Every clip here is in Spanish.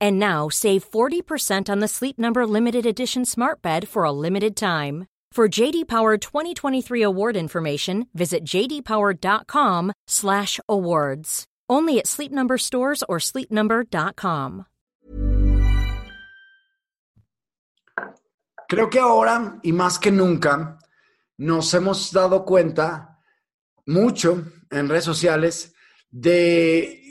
And now save 40% on the Sleep Number limited edition Smart Bed for a limited time. For JD Power 2023 award information, visit jdpower.com/awards. Only at Sleep Number stores or sleepnumber.com. Creo que ahora y más que nunca nos hemos dado cuenta mucho en redes sociales de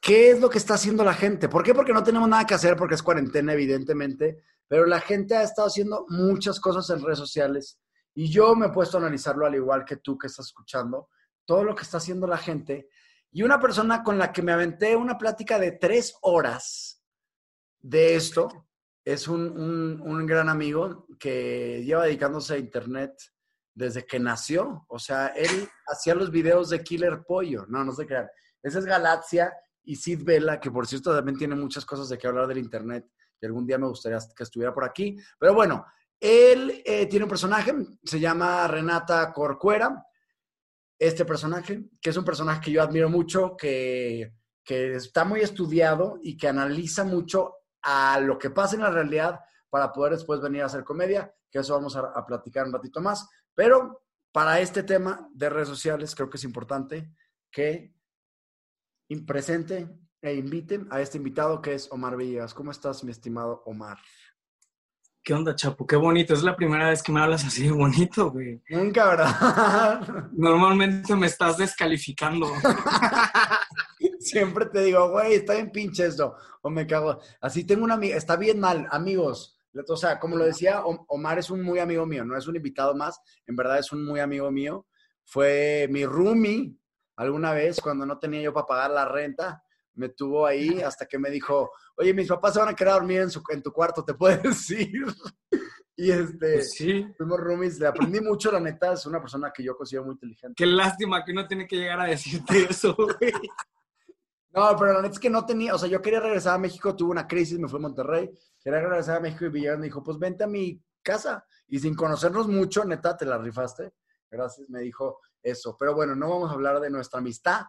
qué es lo que está haciendo la gente. ¿Por qué? Porque no tenemos nada que hacer, porque es cuarentena, evidentemente, pero la gente ha estado haciendo muchas cosas en redes sociales y yo me he puesto a analizarlo al igual que tú que estás escuchando, todo lo que está haciendo la gente. Y una persona con la que me aventé una plática de tres horas de esto es un, un, un gran amigo que lleva dedicándose a Internet desde que nació. O sea, él hacía los videos de Killer Pollo. No, no sé qué. Ese es Galaxia y Sid Vela, que por cierto también tiene muchas cosas de qué hablar del Internet. Y algún día me gustaría que estuviera por aquí. Pero bueno, él eh, tiene un personaje, se llama Renata Corcuera. Este personaje, que es un personaje que yo admiro mucho, que, que está muy estudiado y que analiza mucho a lo que pasa en la realidad para poder después venir a hacer comedia, que eso vamos a, a platicar un ratito más. Pero para este tema de redes sociales, creo que es importante que presente e invite a este invitado que es Omar Villegas. ¿Cómo estás, mi estimado Omar? ¿Qué onda, Chapo? Qué bonito. Es la primera vez que me hablas así de bonito, güey. Nunca, ¿verdad? Normalmente me estás descalificando. Siempre te digo, güey, está bien pinche esto. O me cago. Así tengo una amiga, está bien mal, amigos. O sea, como lo decía, Omar es un muy amigo mío, no es un invitado más, en verdad es un muy amigo mío. Fue mi roomie alguna vez cuando no tenía yo para pagar la renta, me tuvo ahí hasta que me dijo, oye, mis papás se van a quedar a dormir en, su, en tu cuarto, ¿te puedes ir? y este, Pues sí. fuimos roomies, le aprendí mucho, la neta, es una persona que yo considero muy inteligente. Qué lástima que no tiene que llegar a decirte eso, güey. No, pero la neta es que no tenía, o sea, yo quería regresar a México, tuve una crisis, me fui a Monterrey, quería regresar a México y Villegas me dijo, pues vente a mi casa. Y sin conocernos mucho, neta, te la rifaste. Gracias, me dijo eso. Pero bueno, no vamos a hablar de nuestra amistad,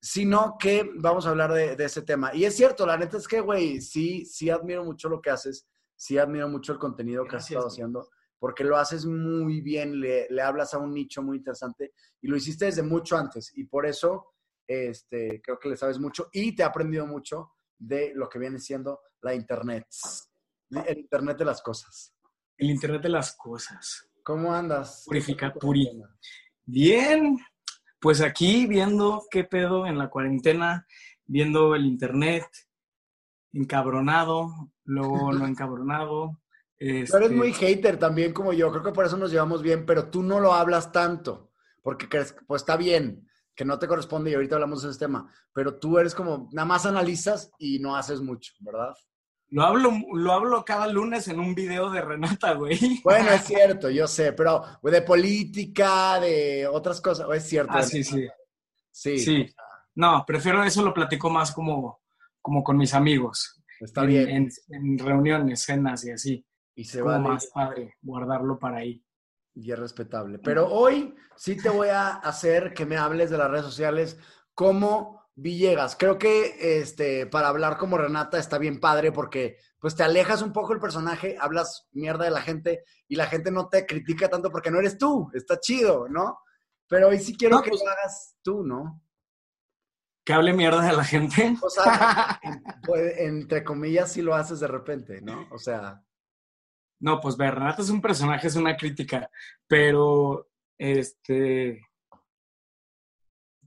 sino que vamos a hablar de, de ese tema. Y es cierto, la neta es que, güey, sí, sí admiro mucho lo que haces, sí admiro mucho el contenido que has estado güey. haciendo, porque lo haces muy bien, le, le hablas a un nicho muy interesante y lo hiciste desde mucho antes. Y por eso este, creo que le sabes mucho y te ha aprendido mucho de lo que viene siendo la Internet. El Internet de las cosas. El internet de las cosas. ¿Cómo andas? Purifica, puri. Bien, pues aquí viendo qué pedo en la cuarentena, viendo el internet, encabronado, luego no encabronado. Tú eres este, muy hater también como yo, creo que por eso nos llevamos bien, pero tú no lo hablas tanto, porque crees, pues está bien, que no te corresponde y ahorita hablamos de ese tema, pero tú eres como, nada más analizas y no haces mucho, ¿verdad? Lo hablo, lo hablo cada lunes en un video de Renata, güey. Bueno, es cierto, yo sé, pero de política, de otras cosas, es cierto. Ah, sí, sí. Sí, Sí. No, prefiero eso lo platico más como, como con mis amigos. está en, bien. En, en reuniones, cenas y así. y se vale. más padre guardarlo para ahí. y es respetable. Pero hoy sí te voy a hacer que me hables de las redes sociales como Villegas. Creo que este, para hablar como Renata está bien padre porque pues te alejas un poco del personaje, hablas mierda de la gente y la gente no te critica tanto porque no eres tú. Está chido, ¿no? Pero hoy sí quiero No, que pues- lo hagas tú, ¿no? Que hable mierda de la gente. O sea, pues, entre comillas sí lo haces de repente, ¿no? O sea, No, pues ver, Renata es un personaje, es una crítica, pero este,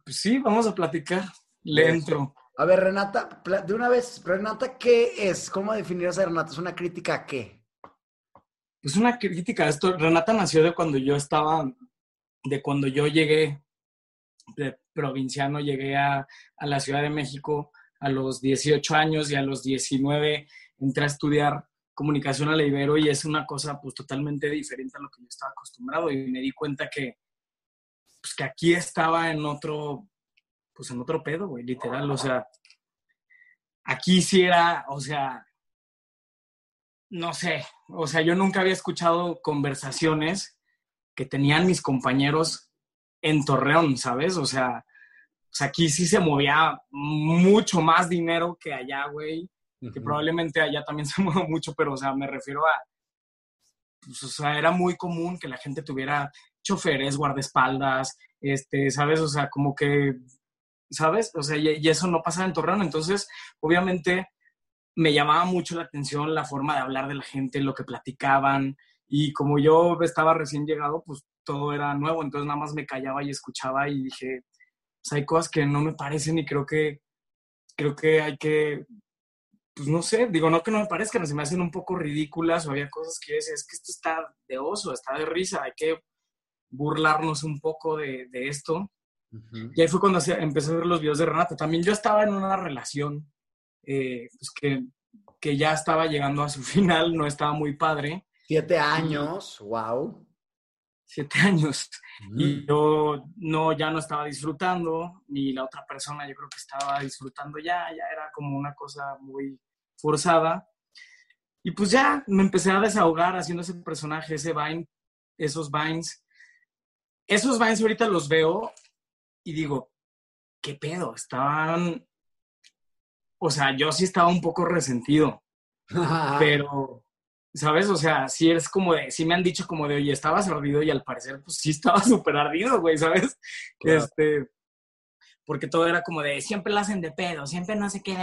pues sí, vamos a platicar. Le entro. A ver, Renata, de una vez, Renata, ¿qué es? ¿Cómo definirías a Renata? ¿Es una crítica a qué? Es una crítica a esto. Renata nació de cuando yo estaba, de cuando yo llegué de provinciano, llegué a, a la Ciudad de México a los 18 años y a los 19 entré a estudiar comunicación a la Ibero y es una cosa pues totalmente diferente a lo que yo estaba acostumbrado y me di cuenta que pues que aquí estaba en otro pues en otro pedo, güey, literal, o sea, aquí sí era, o sea, no sé, o sea, yo nunca había escuchado conversaciones que tenían mis compañeros en Torreón, ¿sabes? O sea, sea aquí sí se movía mucho más dinero que allá, güey que probablemente allá también se mueve mucho, pero, o sea, me refiero a, pues, o sea, era muy común que la gente tuviera choferes, guardaespaldas, este, ¿sabes? O sea, como que, ¿sabes? O sea, y, eso no pasa en Torreón, entonces, obviamente, me llamaba mucho la atención la forma de hablar de la gente, lo que platicaban, y como yo estaba recién llegado, pues todo era nuevo, entonces nada más me callaba y escuchaba y dije, pues hay cosas que no me parecen y creo que, creo que hay que pues no sé, digo, no que no me parezcan, se me hacen un poco ridículas o había cosas que decía, es que esto está de oso, está de risa, hay que burlarnos un poco de, esto. Y ahí fue cuando empecé a ver los videos de Renata. También yo estaba en una relación eh, pues que, que ya estaba llegando a su final, no estaba muy padre. Siete años, wow. Siete años. Y yo no, ya no estaba disfrutando, ni la otra persona yo creo que estaba disfrutando ya, ya era como una cosa muy forzada. Y pues ya me empecé a desahogar haciendo ese personaje, ese Vine, esos Vines. Esos Vines ahorita los veo y digo, ¿qué pedo? Estaban, o sea, yo sí estaba un poco resentido, pero, ¿sabes? O sea, sí es como de, sí me han dicho como de, oye, estabas ardido y al parecer, pues sí estaba súper ardido, güey, ¿sabes? Este, porque todo era como de siempre lo hacen de pedo, siempre no sé qué,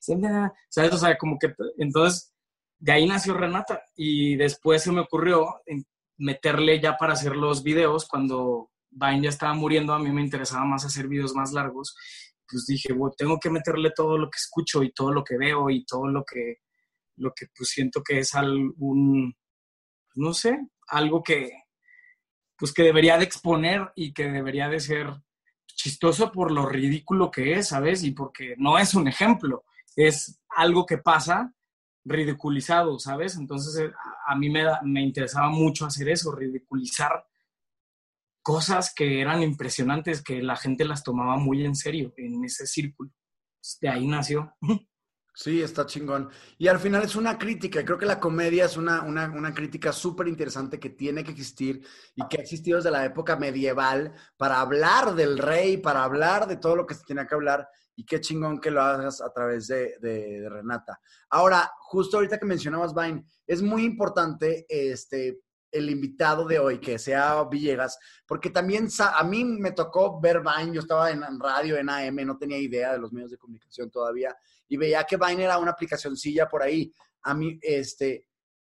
siempre, ¿sabes? O sea, como que entonces de ahí nació Renata y después se me ocurrió meterle ya para hacer los videos cuando Vine ya estaba muriendo, a mí me interesaba más hacer videos más largos, pues dije, bueno, tengo que meterle todo lo que escucho y todo lo que veo y todo lo que, lo que pues siento que es algún, no sé, algo que, pues que debería de exponer y que debería de ser chistoso por lo ridículo que es, ¿sabes? Y porque no es un ejemplo, es algo que pasa ridiculizado, ¿sabes? Entonces eh, a mí me, me interesaba mucho hacer eso, ridiculizar cosas que eran impresionantes, que la gente las tomaba muy en serio en ese círculo. De ahí nació. Sí, está chingón. Y al final es una crítica. Creo que la comedia es una, una, una crítica súper interesante que tiene que existir y que ha existido desde la época medieval para hablar del rey, para hablar de todo lo que se tiene que hablar. Y qué chingón que lo hagas a través de, de, Renata. Ahora, justo ahorita que mencionabas Vine, es muy importante este, el invitado de hoy, que sea Villegas, porque también a mí me tocó ver Vine, yo estaba en radio, en AM, no tenía idea de los medios de comunicación todavía, y veía que Vine era una aplicacioncilla por ahí. A mí, este,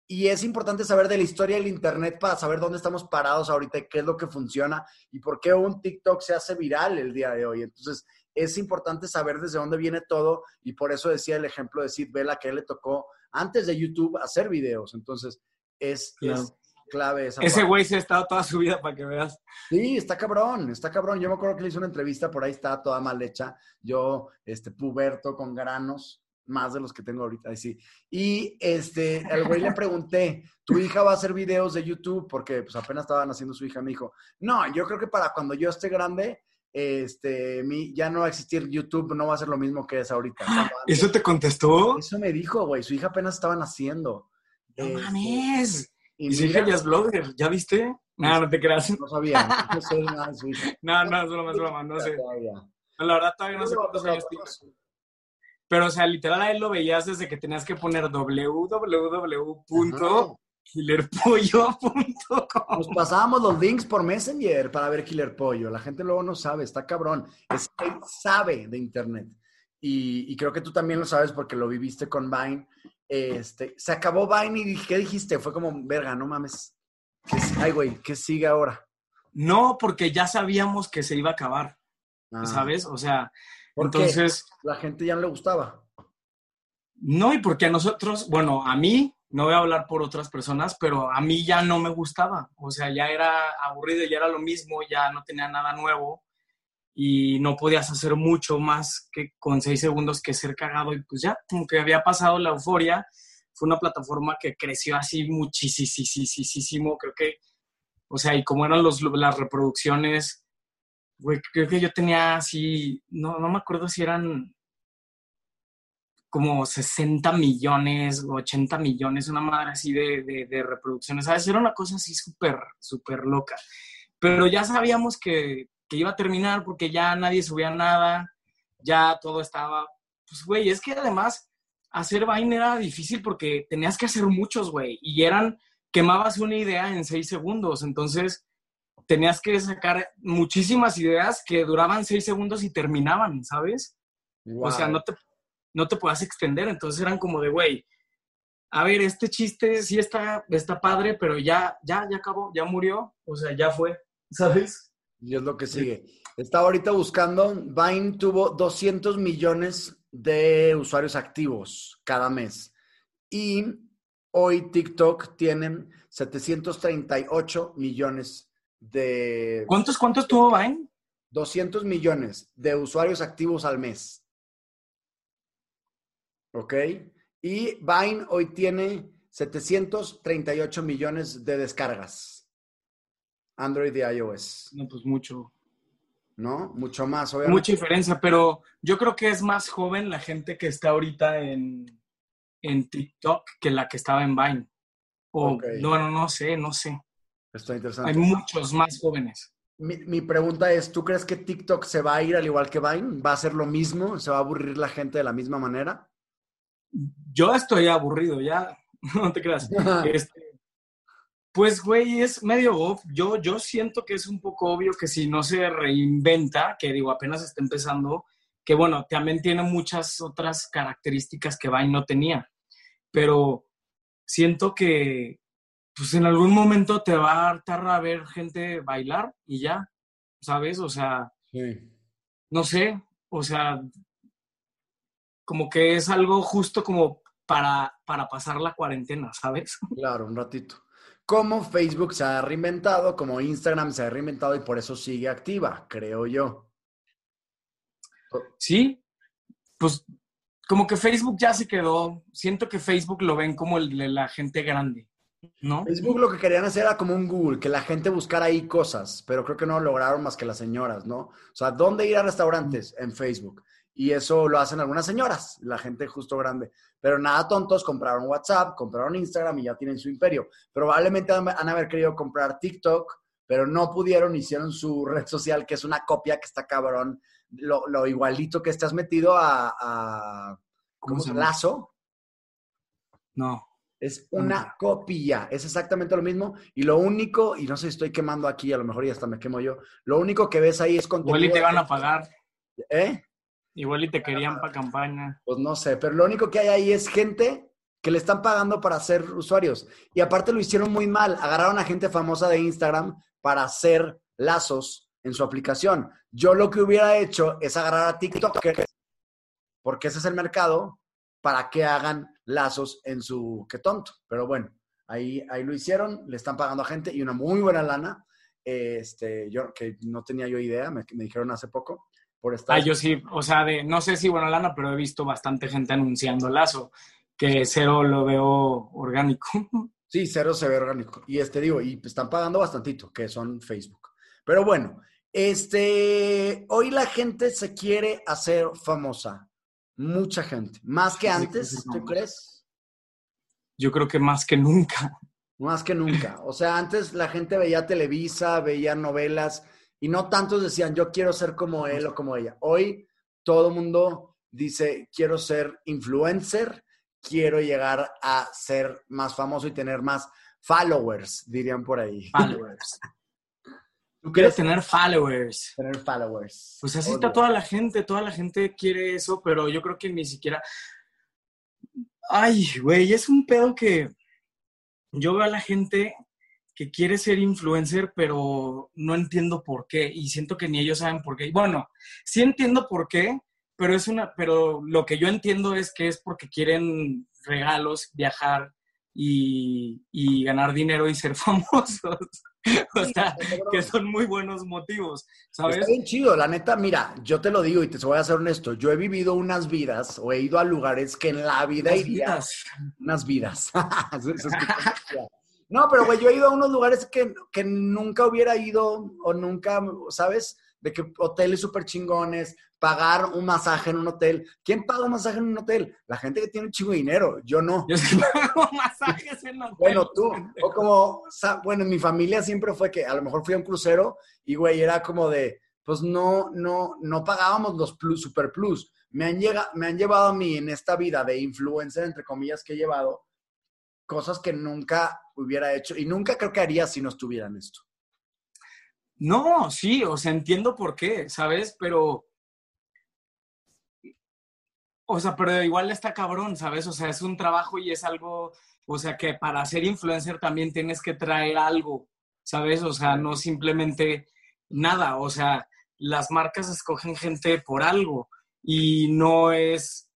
y es importante saber de la historia del Internet para saber dónde estamos parados ahorita y qué es lo que funciona y por qué un TikTok se hace viral el día de hoy. Entonces, es importante saber desde dónde viene todo y por eso decía el ejemplo de Sid Vela que él le tocó antes de YouTube hacer videos. Entonces, es, clave esa Ese güey se ha estado toda su vida para que veas. Sí, está cabrón, está cabrón. Yo me acuerdo que le hice una entrevista, por ahí está toda mal hecha. Yo, este, puberto con granos, más de los que tengo ahorita, sí. Y este, al güey le pregunté, ¿tu hija va a hacer videos de YouTube? Porque pues apenas estaban haciendo su hija, me dijo, no, yo creo que para cuando yo esté grande, este, mi, ya no va a existir YouTube, no va a ser lo mismo que es ahorita. ¿Eso te contestó? Eso me dijo, güey, su hija apenas estaban haciendo. No este, mames. Y, su hija ya es blogger, ¿ya viste? No, no te creas. No sabía, no sé nada. No, no, es broma, es broma, no sé. la verdad todavía no sé cuántos años tiene. Pero, o sea, literal a él lo veías desde que tenías que poner www.killerpollo.com. Nos pasábamos los links por Messenger para ver Killer Pollo. La gente luego no sabe, está cabrón. Es él sabe de Internet. Y, y, creo que tú también lo sabes porque lo viviste con Vine Este, se acabó Vine y ¿qué dijiste? Fue como, verga, no mames. ay, güey, ¿qué sigue ahora? No, porque ya sabíamos que se iba a acabar. Ah. ¿Sabes? O sea, entonces. La gente ya no le gustaba. No, y porque a nosotros, bueno, a mí, no voy a hablar por otras personas, pero a mí ya no me gustaba. O sea, ya era aburrido, ya era lo mismo, ya no tenía nada nuevo y no podías hacer mucho más que con seis segundos que ser cagado y pues ya, como que había pasado la euforia. Fue una plataforma que creció así muchísimo, creo que, o sea, y como eran los, las reproducciones, güey, creo que yo tenía así, no, no me acuerdo si eran como 60 millones, 80 millones, una madre así de, de, de reproducciones, ¿sabes? Era una cosa así súper, súper loca. Pero ya sabíamos que que iba a terminar porque ya nadie subía nada, ya todo estaba, pues güey, es que además hacer Vine era difícil porque tenías que hacer muchos, güey, y eran, quemabas una idea en seis segundos, entonces tenías que sacar muchísimas ideas que duraban seis segundos y terminaban, ¿sabes? O sea, no te, no te puedas extender, entonces eran como de, güey, a ver, este chiste sí está, está padre, pero ya, ya, ya acabó, ya murió, o sea, ya fue, ¿sabes? Y es lo que sigue. Estaba ahorita buscando, Vine tuvo 200 millones de usuarios activos cada mes. Y hoy TikTok tiene 738 millones de... ¿Cuántos, cuántos tuvo Vine? 200 millones de usuarios activos al mes. ¿Ok? Y Vine hoy tiene 738 millones de descargas. Android y iOS. No, pues mucho. ¿No? Mucho más, obviamente. Mucha diferencia, pero yo creo que es más joven la gente que está ahorita en, en TikTok que la que estaba en Vine. O, bueno, no sé, no sé. Está interesante. Hay muchos más jóvenes. Mi, mi, pregunta es, ¿tú crees que TikTok se va a ir al igual que Vine? ¿Va a ser lo mismo? ¿Se va a aburrir la gente de la misma manera? Yo estoy aburrido, ya. No te creas. este, pues, güey, es medio Yo, yo siento que es un poco obvio que si no se reinventa, que digo, apenas está empezando, que bueno, también tiene muchas otras características que Vine no tenía. Pero siento que, pues en algún momento te va a hartar a ver gente bailar y ya, ¿sabes? O sea, no sé, o sea, como que es algo justo como para, para pasar la cuarentena, ¿sabes? Claro, un ratito cómo Facebook se ha reinventado, como Instagram se ha reinventado y por eso sigue activa, creo yo. Sí, pues como que Facebook ya se quedó, siento que Facebook lo ven como el de la gente grande, ¿no? Facebook lo que querían hacer era como un Google, que la gente buscara ahí cosas, pero creo que no lo lograron más que las señoras, ¿no? O sea, ¿dónde ir a restaurantes? En Facebook. Y eso lo hacen algunas señoras, la gente justo grande. Pero nada tontos, compraron WhatsApp, compraron Instagram y ya tienen su imperio. Probablemente han, haber querido comprar TikTok, pero no pudieron, hicieron su red social, que es una copia que está cabrón, lo, igualito que estás metido a, ¿cómo se? Lazo. No. Es una copia, es exactamente lo mismo. Y lo único, y no sé si estoy quemando aquí, a lo mejor ya hasta me quemo yo, lo único que ves ahí es contenido. Igual y te van a pagar. ¿Eh? Igual y te querían para campaña. Pues no sé, pero lo único que hay ahí es gente que le están pagando para ser usuarios. Y aparte lo hicieron muy mal. Agarraron a gente famosa de Instagram para hacer lazos en su aplicación. Yo lo que hubiera hecho es agarrar a TikTok, porque ese es el mercado, para que hagan lazos en su... Qué tonto. Pero bueno, ahí, ahí lo hicieron, le están pagando a gente y una muy buena lana. Este, yo que no tenía yo idea, me, me dijeron hace poco por estar. Ah, yo sí, o sea, de, no sé si buena lana, pero he visto bastante gente anunciando Lazo, que cero lo veo orgánico. Sí, cero se ve orgánico. Y este digo, y están pagando bastantito, que son Facebook. Pero bueno, este, hoy la gente se quiere hacer famosa. Mucha gente. Más que antes, ¿tú crees? Yo creo que más que nunca. Más que nunca. O sea, antes la gente veía Televisa, veía novelas y no tantos decían, yo quiero ser como él o como ella. Hoy todo el mundo dice, quiero ser influencer, quiero llegar a ser más famoso y tener más followers, dirían por ahí. Followers. Tú quieres tener followers. Tener followers. Pues así está toda la gente, toda la gente quiere eso, pero yo creo que ni siquiera... Ay, güey, es un pedo que yo veo a la gente que quiere ser influencer, pero no entiendo por qué y siento que ni ellos saben por qué. Bueno, sí entiendo por qué, pero es una, pero lo que yo entiendo es que es porque quieren regalos, viajar y, y ganar dinero y ser famosos. o sea, que son muy buenos motivos, ¿sabes? Está bien chido, la neta, mira, yo te lo digo y te voy a ser honesto, yo he vivido unas vidas o he ido a lugares que en la vida Unas iría. vidas. Unas vidas. No, pero güey, yo he ido a unos lugares que, que nunca hubiera ido o nunca, ¿sabes? De que hoteles súper chingones, pagar un masaje en un hotel. ¿Quién paga un masaje en un hotel? La gente que tiene un chingo de dinero, yo no. Yo sí pago masajes en hoteles. Bueno, tú, o como, bueno, en mi familia siempre fue que a lo mejor fui a un crucero y, güey, era como de, pues no, no, no pagábamos los plus, super plus. Me han, llega, me han llevado a mí en esta vida de influencer, entre comillas, que he llevado, cosas que nunca hubiera hecho y nunca creo que haría si no estuviera en esto. No, sí, o sea, entiendo por qué, ¿sabes? Pero, o sea, pero igual está cabrón, ¿sabes? O sea, es un trabajo y es algo, o sea, que para ser influencer también tienes que traer algo, ¿sabes? O sea, no simplemente nada, o sea, las marcas escogen gente por algo y no es,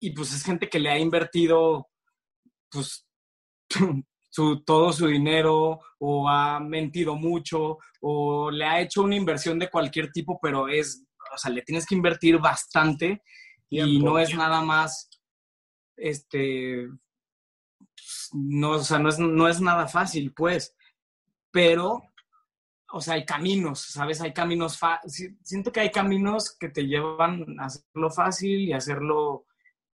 y pues es gente que le ha invertido, pues, su, todo su dinero o ha mentido mucho o le ha hecho una inversión de cualquier tipo, pero es, o sea, le tienes que invertir bastante y no es nada más, este, no, o sea, no es, no es nada fácil, pues, pero, o sea, hay caminos, ¿sabes? Hay caminos, siento que hay caminos que te llevan a hacerlo fácil y hacerlo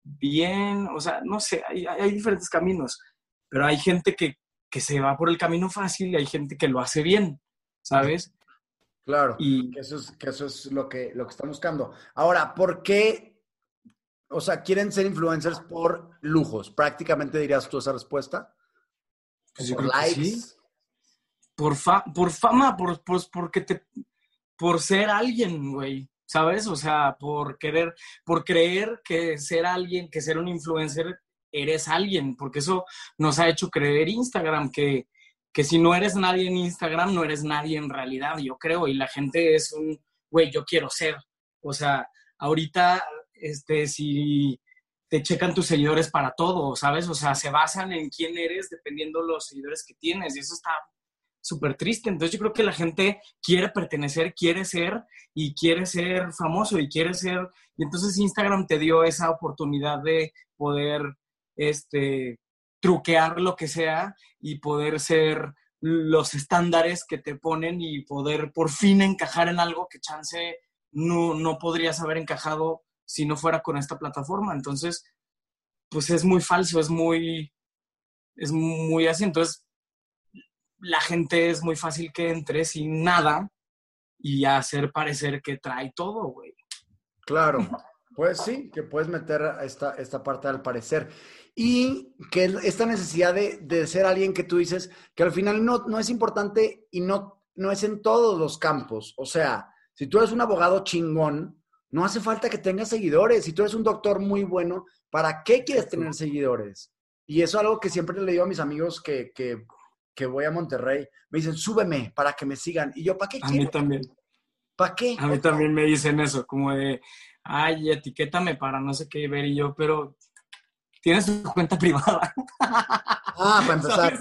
bien, o sea, no sé, hay, hay diferentes caminos, pero hay gente que, que se va por el camino fácil y hay gente que lo hace bien, ¿sabes? Claro, Y que eso es, que eso es lo, que, lo que están buscando. Ahora, ¿por qué? O sea, quieren ser influencers por lujos. Prácticamente dirías tú esa respuesta. pues por likes. sí. por, fa- por fama, por, por, porque te, por ser alguien, güey, ¿sabes? O sea, por querer, por creer que ser alguien, que ser un influencer, eres alguien, porque eso nos ha hecho creer Instagram, que, que si no eres nadie en Instagram, no eres nadie en realidad, yo creo, y la gente es un, güey, yo quiero ser. O sea, ahorita, este, si te checan tus seguidores para todo, ¿sabes? O sea, se basan en quién eres dependiendo los seguidores que tienes, y eso está súper triste. Entonces yo creo que la gente quiere pertenecer, quiere ser y quiere ser famoso y quiere ser... Y entonces Instagram te dio esa oportunidad de poder este, truquear lo que sea y poder ser los estándares que te ponen y poder por fin encajar en algo que chance no, no podrías haber encajado si no fuera con esta plataforma. Entonces, pues es muy falso, es muy, es muy así. Entonces, la gente es muy fácil que entre sin nada y hacer parecer que trae todo, güey. Claro, pues sí, que puedes meter esta, esta parte al parecer. Y que esta necesidad de, de ser alguien que tú dices que al final no, no es importante y no, no es en todos los campos. O sea, si tú eres un abogado chingón, no hace falta que tengas seguidores. Si tú eres un doctor muy bueno, ¿para qué quieres tener seguidores? Y eso es algo que siempre le digo a mis amigos que, que, que voy a Monterrey. Me dicen, súbeme para que me sigan. Y yo, ¿para qué A mí quiero? también. ¿Para qué? A mí también me dicen eso, como de, ay, etiquétame para no sé qué ver. Y yo, pero tienes tu cuenta privada. Ah, para empezar.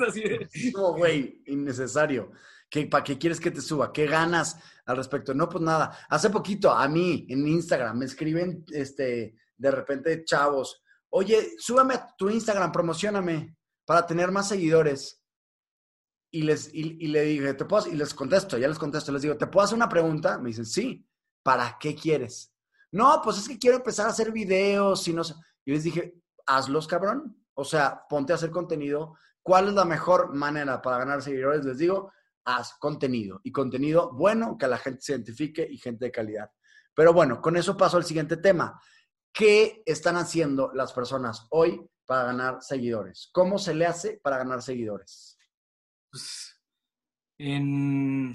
No, güey, innecesario. ¿Qué, ¿Para qué quieres que te suba? ¿Qué ganas al respecto? No, pues nada. Hace poquito a mí en Instagram me escriben este, de repente chavos, oye, súbame a tu Instagram, promocioname para tener más seguidores. Y les, y, y le dije, ¿te puedo? hacer-?" Y les contesto, ya les contesto, les digo, ¿te puedo hacer una pregunta? Me dicen, sí. ¿Para qué quieres? No, pues es que quiero empezar a hacer videos y no sé. Y les dije, hazlos, cabrón. O sea, ponte a hacer contenido. ¿Cuál es la mejor manera para ganar seguidores? Les digo, haz contenido. Y contenido bueno, que la gente se identifique y gente de calidad. Pero bueno, con eso paso al siguiente tema. ¿Qué están haciendo las personas hoy para ganar seguidores? ¿Cómo se le hace para ganar seguidores? pues, en,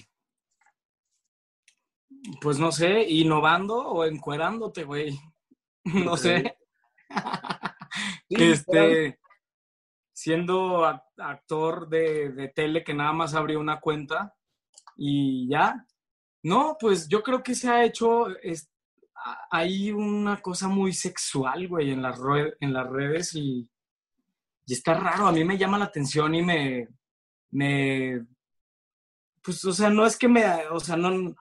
pues no sé, innovando o encuerándote, güey. No sé. este, siendo actor de, de, tele que nada más abrió una cuenta y ya. No, pues yo creo que se ha hecho, es, hay una cosa muy sexual, güey, en las, en las redes y, y está raro. A mí me llama la atención y me, me, pues, o sea, no es que me, o sea, no,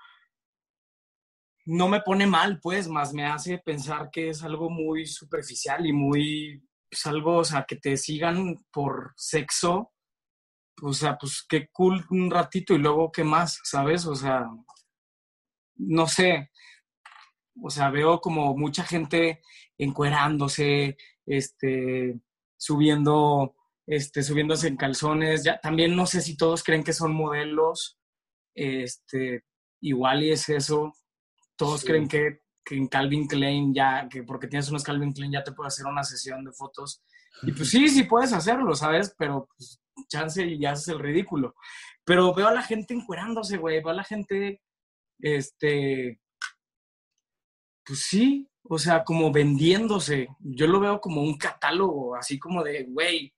no me pone mal, pues, más me hace pensar que es algo muy superficial y muy, pues, algo, o sea, que te sigan por sexo, o sea, pues, qué cool un ratito y luego qué más, ¿sabes? O sea, no sé, o sea, veo como mucha gente encuerándose, este, subiendo, este, subiéndose en calzones. Ya, también no sé si todos creen que son modelos. Este, igual y es eso. Todos creen que, en Calvin Klein ya, que porque tienes unos Calvin Klein ya te puede hacer una sesión de fotos. Y pues sí, sí puedes hacerlo, ¿sabes? Pero pues, chance y ya haces el ridículo. Pero veo a la gente encuerándose, güey. Veo a la gente, este, pues sí, o sea, como vendiéndose. Yo lo veo como un catálogo, así como de, güey,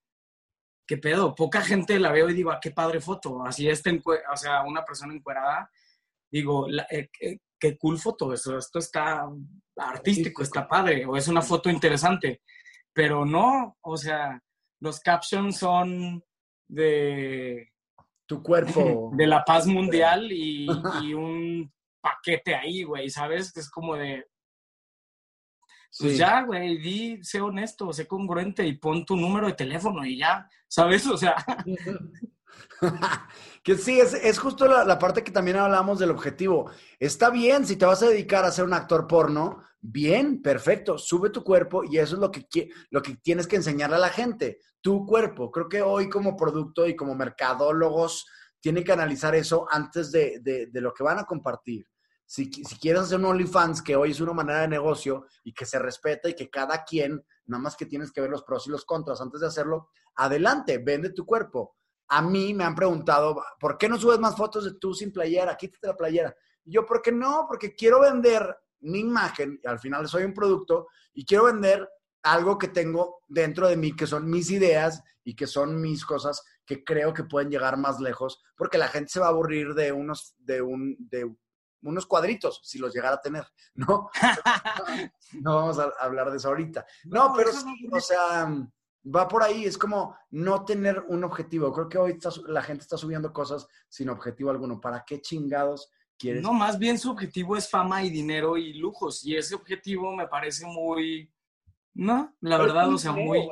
qué pedo. Poca gente la veo y digo, ah, qué padre foto. Así este, o sea, una persona encuerada, digo, eh, qué cool foto. Esto, esto está artístico, está padre, o es una foto interesante. Pero no, o sea, los captions son de... Tu cuerpo. De la paz mundial y, y un paquete ahí, güey, ¿sabes? Es como de, pues ya, güey, di, sé honesto, sé congruente y pon tu número de teléfono y ya, ¿sabes? O sea. que sí, es, justo la, parte que también hablamos del objetivo. Está bien, si te vas a dedicar a ser un actor porno, bien, perfecto, sube tu cuerpo y eso es lo que, lo que tienes que enseñarle a la gente, tu cuerpo. Creo que hoy como producto y como mercadólogos tienen que analizar eso antes de, de lo que van a compartir. Si, quieres hacer un OnlyFans, que hoy es una manera de negocio y que se respeta y que cada quien, nada más que tienes que ver los pros y los contras antes de hacerlo, adelante, vende tu cuerpo. A mí me han preguntado, ¿por qué no subes más fotos de tú sin playera? Quítate la playera. Y yo, ¿por qué no? Porque quiero vender mi imagen, y al final soy un producto, y quiero vender algo que tengo dentro de mí, que son mis ideas y que son mis cosas que creo que pueden llegar más lejos, porque la gente se va a aburrir de unos, de un, de unos cuadritos, si los llegara a tener, ¿no? no vamos a hablar de eso ahorita. No, pero sí, o sea, va por ahí, es como no tener un objetivo. Creo que hoy la gente está subiendo cosas sin objetivo alguno. ¿Para qué chingados quieres? No, más bien su objetivo es fama y dinero y lujos. Y ese objetivo me parece muy... No, la verdad, o sea, muy...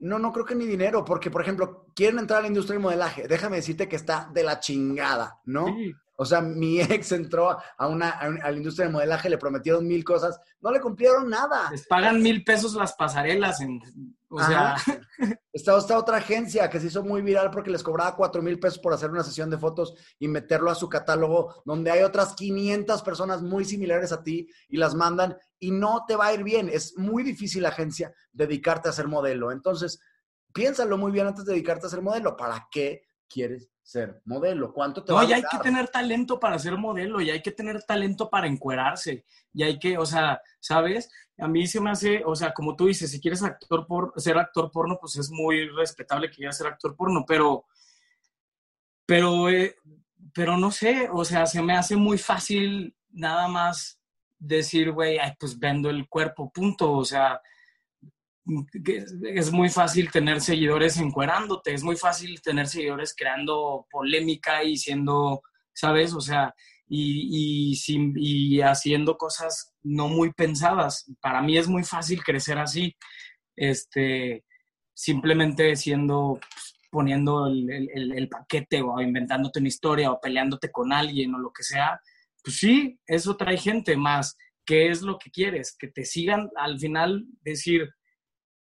No, no creo que ni dinero, porque, por ejemplo, quieren entrar a la industria del modelaje. Déjame decirte que está de la chingada, ¿no? Sí. O sea, mi ex entró a, una, a, la industria del modelaje, le prometieron mil cosas, no le cumplieron nada. Les pagan mil pesos las pasarelas. o sea. Está, otra agencia que se hizo muy viral porque les cobraba cuatro mil pesos por hacer una sesión de fotos y meterlo a su catálogo, donde hay otras 500 personas muy similares a ti y las mandan y no te va a ir bien. Es muy difícil, agencia, dedicarte a ser modelo. Entonces, piénsalo muy bien antes de dedicarte a ser modelo. ¿Para qué quieres ser modelo? ¿Cuánto te no, va a No, hay que tener talento para ser modelo, y hay que tener talento para encuerarse, y hay que, o sea, ¿sabes? A mí se me hace, o sea, como tú dices, si quieres actor por, ser actor porno, pues es muy respetable que quieras ser actor porno, pero, pero, eh, pero no sé, o sea, se me hace muy fácil nada más decir, güey, pues vendo el cuerpo, punto, o sea, es muy fácil tener seguidores encuerándote, es muy fácil tener seguidores creando polémica y siendo, ¿sabes? O sea, y, y, y haciendo cosas no muy pensadas. Para mí es muy fácil crecer así, este, simplemente siendo, pues, poniendo el, el paquete o inventándote una historia o peleándote con alguien o lo que sea. Pues sí, eso trae gente más. ¿Qué es lo que quieres? Que te sigan al final decir,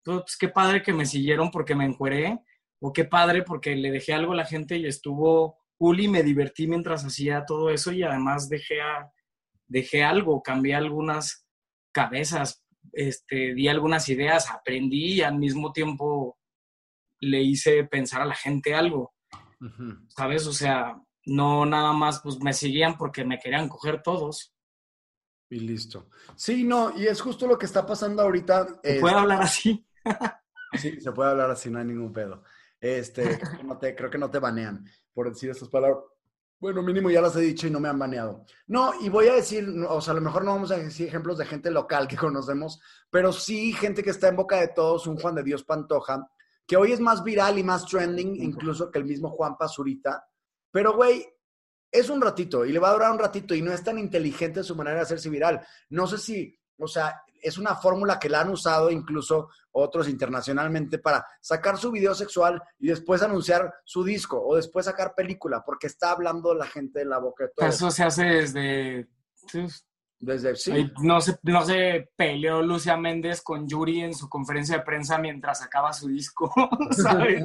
pues qué padre que me siguieron porque me encueré, o qué padre porque le dejé algo a la gente y estuvo cool y me divertí mientras hacía todo eso y además dejé, dejé algo, cambié algunas cabezas, este, di algunas ideas, aprendí y al mismo tiempo le hice pensar a la gente algo, ¿sabes? O sea, no nada más, pues me seguían porque me querían coger todos. Y listo. Sí, no, y es justo lo que está pasando ahorita. ¿Puedo hablar así? Sí, se puede hablar así, no hay ningún pedo. Este, creo que no te, creo que no te banean por decir estas palabras. Bueno, mínimo ya las he dicho y no me han baneado. No, y voy a decir, o sea, a lo mejor no vamos a decir ejemplos de gente local que conocemos, pero sí gente que está en boca de todos, un Juan de Dios Pantoja, que hoy es más viral y más trending incluso que el mismo Juan Pazurita. Pero, güey, es un ratito y le va a durar un ratito y no es tan inteligente su manera de hacerse viral. No sé si, o sea, es una fórmula que la han usado incluso otros internacionalmente para sacar su video sexual y después anunciar su disco o después sacar película, porque está hablando la gente de la boca de todo. Eso se hace desde... Desde, sí. No se, no se peleó Lucia Méndez con Yuri en su conferencia de prensa mientras sacaba su disco, ¿sabes?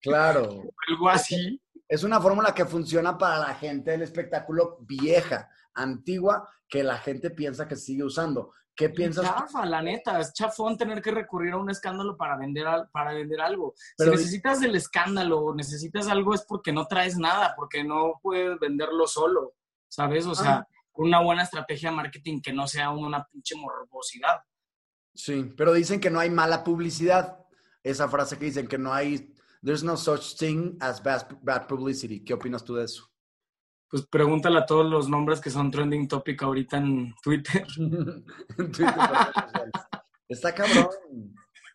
claro. Algo así. Es una fórmula que funciona para la gente del espectáculo vieja, antigua, que la gente piensa que sigue usando. ¿Qué piensas? Chafa, la neta, es chafón tener que recurrir a un escándalo para vender, para vender algo. si necesitas el escándalo o necesitas algo es porque no traes nada, porque no puedes venderlo solo, ¿sabes? O sea, una buena estrategia de marketing que no sea una pinche morbosidad. Sí, pero dicen que no hay mala publicidad. Esa frase que dicen que no hay, there's no such thing as bad publicity. ¿Qué opinas tú de eso? Pues pregúntale a todos los nombres que son trending topic ahorita en Twitter. en Twitter Está cabrón.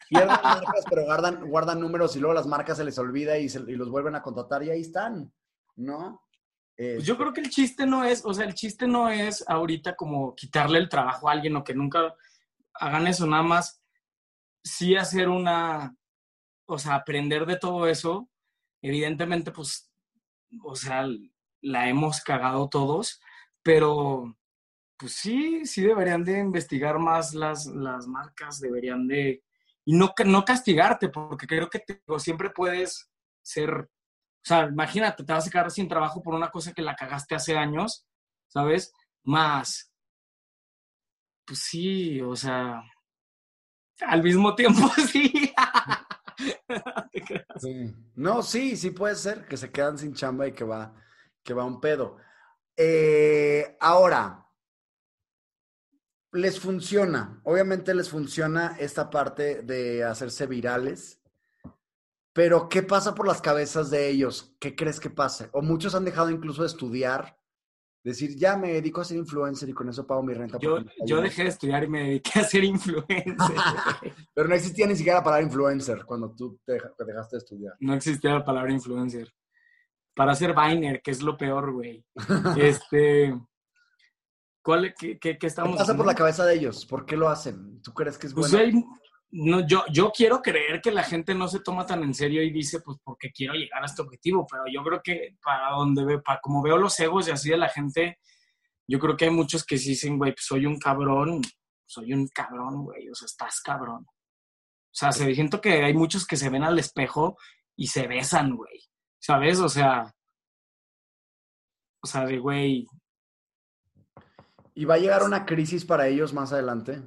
Pierden marcas, pero guardan, guardan números y luego las marcas se les olvida y, y los vuelven a contratar y ahí están, ¿no? Pues yo creo que el chiste no es, o sea, el chiste no es ahorita como quitarle el trabajo a alguien o que nunca hagan eso, nada más sí hacer una, o sea, aprender de todo eso. Evidentemente, pues, o sea, la hemos cagado todos, pero pues sí, sí deberían de investigar más las, las marcas, deberían de... Y no, no castigarte, porque creo que siempre puedes ser... O sea, imagínate, te vas a quedar sin trabajo por una cosa que la cagaste hace años, ¿sabes? Más... Pues sí, o sea... Al mismo tiempo, sí. No, sí, sí puede ser que se quedan sin chamba y que va que va un pedo. Eh, ahora, les funciona, obviamente les funciona esta parte de hacerse virales, pero ¿qué pasa por las cabezas de ellos? ¿Qué crees que pase? O muchos han dejado incluso de estudiar, decir, ya me dedico a ser influencer y con eso pago mi renta. Yo, yo dejé de estudiar y me dediqué a ser influencer. pero no existía ni siquiera la palabra influencer cuando tú te dejaste de estudiar. No existía la palabra influencer para hacer Viner, que es lo peor, güey. Este, ¿cuál, qué, qué, qué estamos ¿Qué pasa por la cabeza de ellos? ¿Por qué lo hacen? ¿Tú crees que es pues bueno? no, yo, yo quiero creer que la gente no se toma tan en serio y dice, pues, porque quiero llegar a este objetivo, pero yo creo que para donde para como veo los egos y así de la gente, yo creo que hay muchos que sí dicen, güey, pues soy un cabrón, soy un cabrón, güey, o sea, estás cabrón. O sea, se siento que hay muchos que se ven al espejo y se besan, güey. ¿Sabes? O sea, o sea, de güey. ¿Y va a llegar una crisis para ellos más adelante?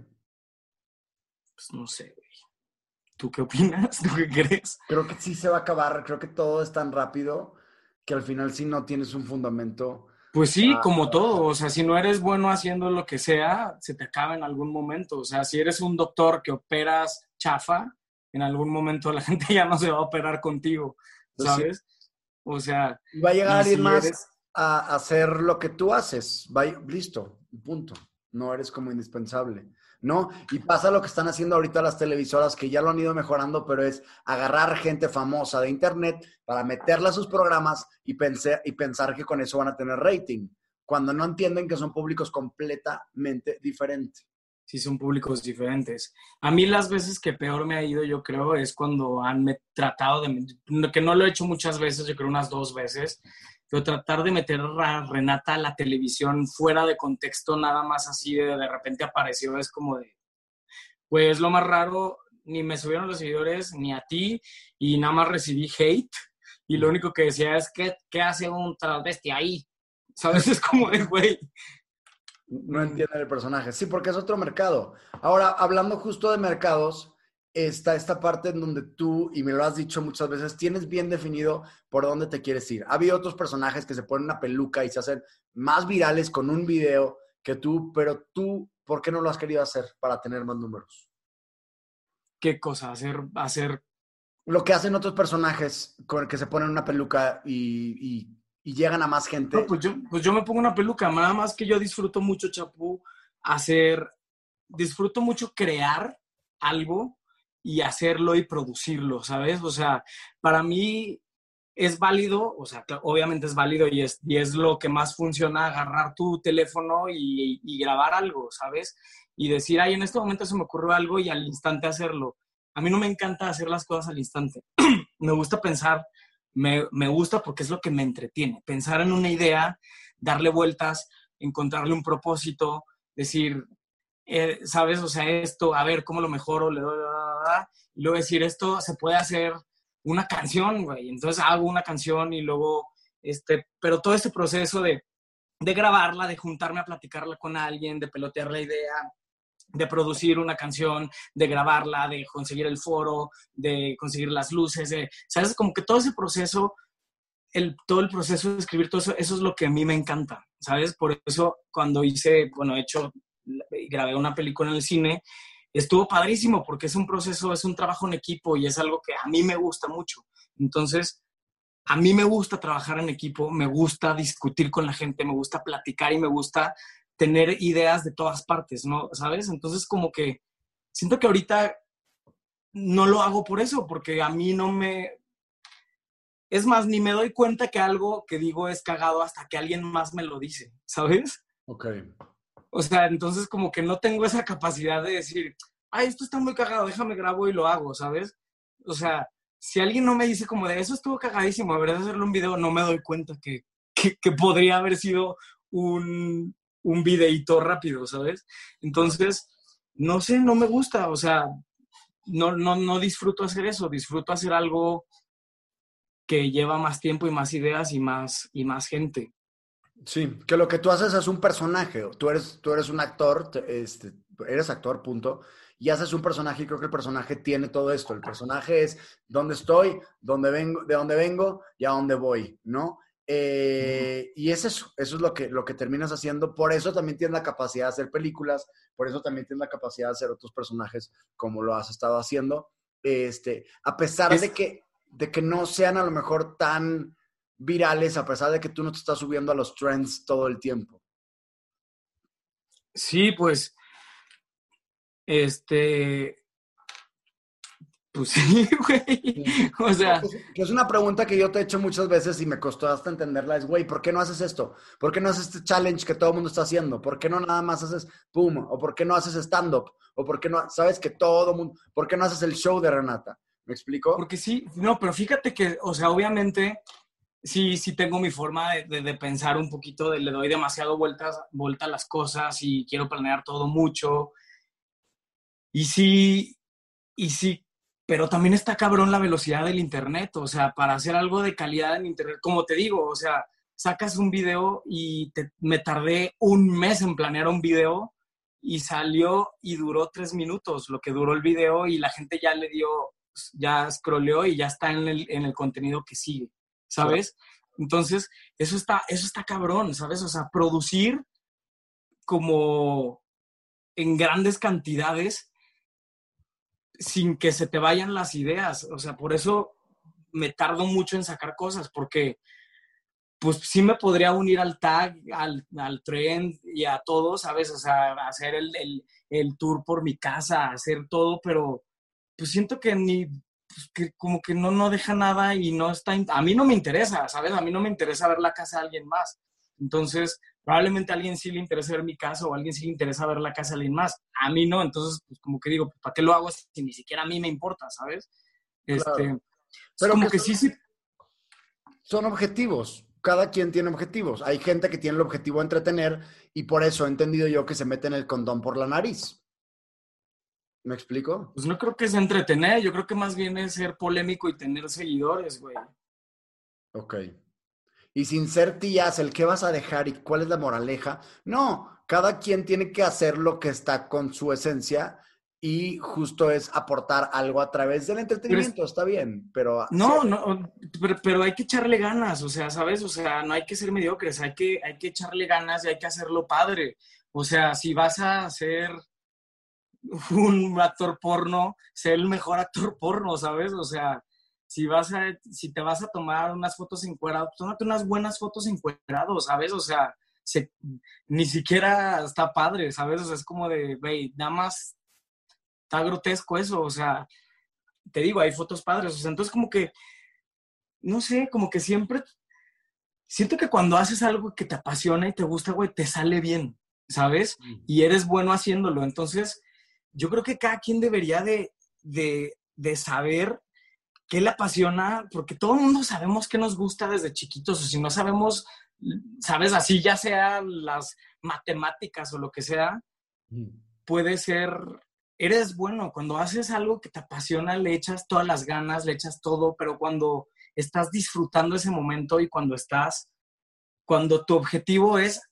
Pues no sé, güey. ¿Tú qué opinas? ¿Tú qué crees? Creo que sí se va a acabar. Creo que todo es tan rápido que al final si no tienes un fundamento. Pues sí, como todo. O sea, si no eres bueno haciendo lo que sea, se te acaba en algún momento. O sea, si eres un doctor que operas chafa, en algún momento la gente ya no se va a operar contigo, pues ¿sabes? O sea... Va a llegar alguien más a hacer lo que tú haces. Va, listo, punto. No eres como indispensable. ¿no? Y pasa lo que están haciendo ahorita las televisoras, que ya lo han ido mejorando, pero es agarrar gente famosa de Internet para meterla a sus programas y, y pensar que con eso van a tener rating, cuando no entienden que son públicos completamente diferentes sí son públicos diferentes. A mí las veces que peor me ha ido, yo creo, es cuando han tratado de, que no lo he hecho muchas veces, yo creo unas dos veces, pero tratar de meter a Renata a la televisión fuera de contexto, nada más así de, de repente apareció, es como de, pues lo más raro, ni me subieron los seguidores, ni a ti, y nada más recibí hate, y lo único que decía es, que ¿qué hace un travesti ahí? ¿Sabes? Es como de, güey, no entienden el personaje. Sí, porque es otro mercado. Ahora, hablando justo de mercados, está esta parte en donde tú, y me lo has dicho muchas veces, tienes bien definido por dónde te quieres ir. Ha habido otros personajes que se ponen una peluca y se hacen más virales con un video que tú, pero tú, ¿por qué no lo has querido hacer para tener más números? ¿Qué cosa? Hacer, hacer... Lo que hacen otros personajes con el que se ponen una peluca y, llegan a más gente. pues, yo, pues yo me pongo una peluca, nada más que yo disfruto mucho, Chapú, hacer, disfruto mucho crear algo y hacerlo y producirlo, ¿sabes? O sea, para mí es válido, o sea, obviamente es válido y es, y es lo que más funciona, agarrar tu teléfono y, grabar algo, ¿sabes? Y decir, ay, en este momento se me ocurrió algo y al instante hacerlo. A mí no me encanta hacer las cosas al instante. me gusta pensar, me, me gusta porque es lo que me entretiene. Pensar en una idea, darle vueltas, encontrarle un propósito, decir, eh, ¿sabes? O sea, esto, a ver, ¿cómo lo mejoro? Le doy, y luego decir, esto se puede hacer una canción, güey. Entonces hago una canción y luego, este, pero todo este proceso de, de grabarla, de juntarme a platicarla con alguien, de pelotear la idea, de producir una canción, de grabarla, de conseguir el foro, de conseguir las luces, de, ¿sabes? Como que todo ese proceso, el, todo el proceso de escribir todo eso, eso es lo que a mí me encanta, ¿sabes? Por eso cuando hice, bueno, he hecho, grabé una película en el cine, estuvo padrísimo porque es un proceso, es un trabajo en equipo y es algo que a mí me gusta mucho. Entonces, a mí me gusta trabajar en equipo, me gusta discutir con la gente, me gusta platicar y me gusta tener ideas de todas partes, ¿no? ¿Sabes? Entonces, como que siento que ahorita no lo hago por eso, porque a mí no me... Es más, ni me doy cuenta que algo que digo es cagado hasta que alguien más me lo dice, ¿sabes? Ok. O sea, entonces como que no tengo esa capacidad de decir, ay, esto está muy cagado, déjame grabo y lo hago, ¿sabes? O sea, si alguien no me dice como de eso estuvo cagadísimo, a ver, hacerle un video, no me doy cuenta que, que, podría haber sido un, un videíto rápido, ¿sabes? Entonces, no sé, no me gusta, o sea, no, no, no disfruto hacer eso, disfruto hacer algo que lleva más tiempo y más ideas y más, y más gente. Sí, que lo que tú haces es un personaje. Tú eres, tú eres un actor, este, eres actor, punto. Y haces un personaje y creo que el personaje tiene todo esto. El personaje es dónde estoy, dónde vengo, de dónde vengo y a dónde voy, ¿no? Eh, y es eso, eso es lo que, lo que terminas haciendo. Por eso también tienes la capacidad de hacer películas, por eso también tienes la capacidad de hacer otros personajes como lo has estado haciendo. Este, a pesar de, que, de que no sean a lo mejor tan virales a pesar de que tú no te estás subiendo a los trends todo el tiempo. Sí, pues, este, pues sí, güey. O sea. Pues, es una pregunta que yo te he hecho muchas veces y me costó hasta entenderla. Es, güey, ¿por qué no haces esto? ¿Por qué no haces este challenge que todo el mundo está haciendo? ¿Por qué no nada más haces pum? ¿O por qué no haces stand-up? ¿O por qué no, sabes que todo mundo, ¿por qué no haces el show de Renata? ¿Me explico? Porque sí, no, pero fíjate que, o sea, obviamente sí, sí tengo mi forma de, pensar un poquito, de, le doy demasiado vueltas, vuelta a las cosas y quiero planear todo mucho. Y sí, y sí, pero también está cabrón la velocidad del Internet, o sea, para hacer algo de calidad en Internet, como te digo, o sea, sacas un video y me tardé un mes en planear un video y salió y duró tres minutos, lo que duró el video y la gente ya le dio, ya scrolleó y ya está en el, en el contenido que sigue. ¿sabes? Entonces, eso está, eso está cabrón, ¿sabes? O sea, producir como en grandes cantidades sin que se te vayan las ideas. O sea, por eso me tardo mucho en sacar cosas, porque pues sí me podría unir al tag, al, al trend y a todo, ¿sabes? O sea, hacer el, el, el tour por mi casa, hacer todo, pero pues siento que ni pues, que como que no, no deja nada y no está... A mí no me interesa, ¿sabes? A mí no me interesa ver la casa de alguien más. Entonces, probablemente a alguien sí le interesa ver mi casa o a alguien sí le interesa ver la casa de alguien más. A mí no, entonces, pues como que digo, ¿para qué lo hago si ni siquiera a mí me importa, ¿sabes? Este, Pero como que, sí, sí. Son objetivos. Cada quien tiene objetivos. Hay gente que tiene el objetivo de entretener y por eso he entendido yo que se meten el condón por la nariz. ¿Me explico? Pues no creo que es entretener, yo creo que más bien es ser polémico y tener seguidores, güey. Ok. Y sin ser tías, el qué vas a dejar y cuál es la moraleja. No, cada quien tiene que hacer lo que está con su esencia y justo es aportar algo a través del entretenimiento, está bien, pero... No, no, pero, hay que echarle ganas, o sea, ¿sabes? O sea, no hay que ser mediocres, hay que, hay que echarle ganas y hay que hacerlo padre. O sea, si vas a hacer un actor porno, ser el mejor actor porno, ¿sabes? O sea, si vas a, si te vas a tomar unas fotos encueradas, tómate unas buenas fotos encuerados, ¿sabes? O sea, ni siquiera está padre, ¿sabes? O sea, es como de, güey, nada más está grotesco eso, o sea, te digo, hay fotos padres, o sea, entonces como que, no sé, como que siempre, siento que cuando haces algo que te apasiona y te gusta, güey, te sale bien, ¿sabes? Y eres bueno haciéndolo, entonces yo creo que cada quien debería de, de, de saber qué le apasiona, porque todo el mundo sabemos qué nos gusta desde chiquitos, o si no sabemos, sabes, así ya sea las matemáticas o lo que sea, puede ser eres bueno. Cuando haces algo que te apasiona, le echas todas las ganas, le echas todo, pero cuando estás disfrutando ese momento y cuando estás, cuando tu objetivo es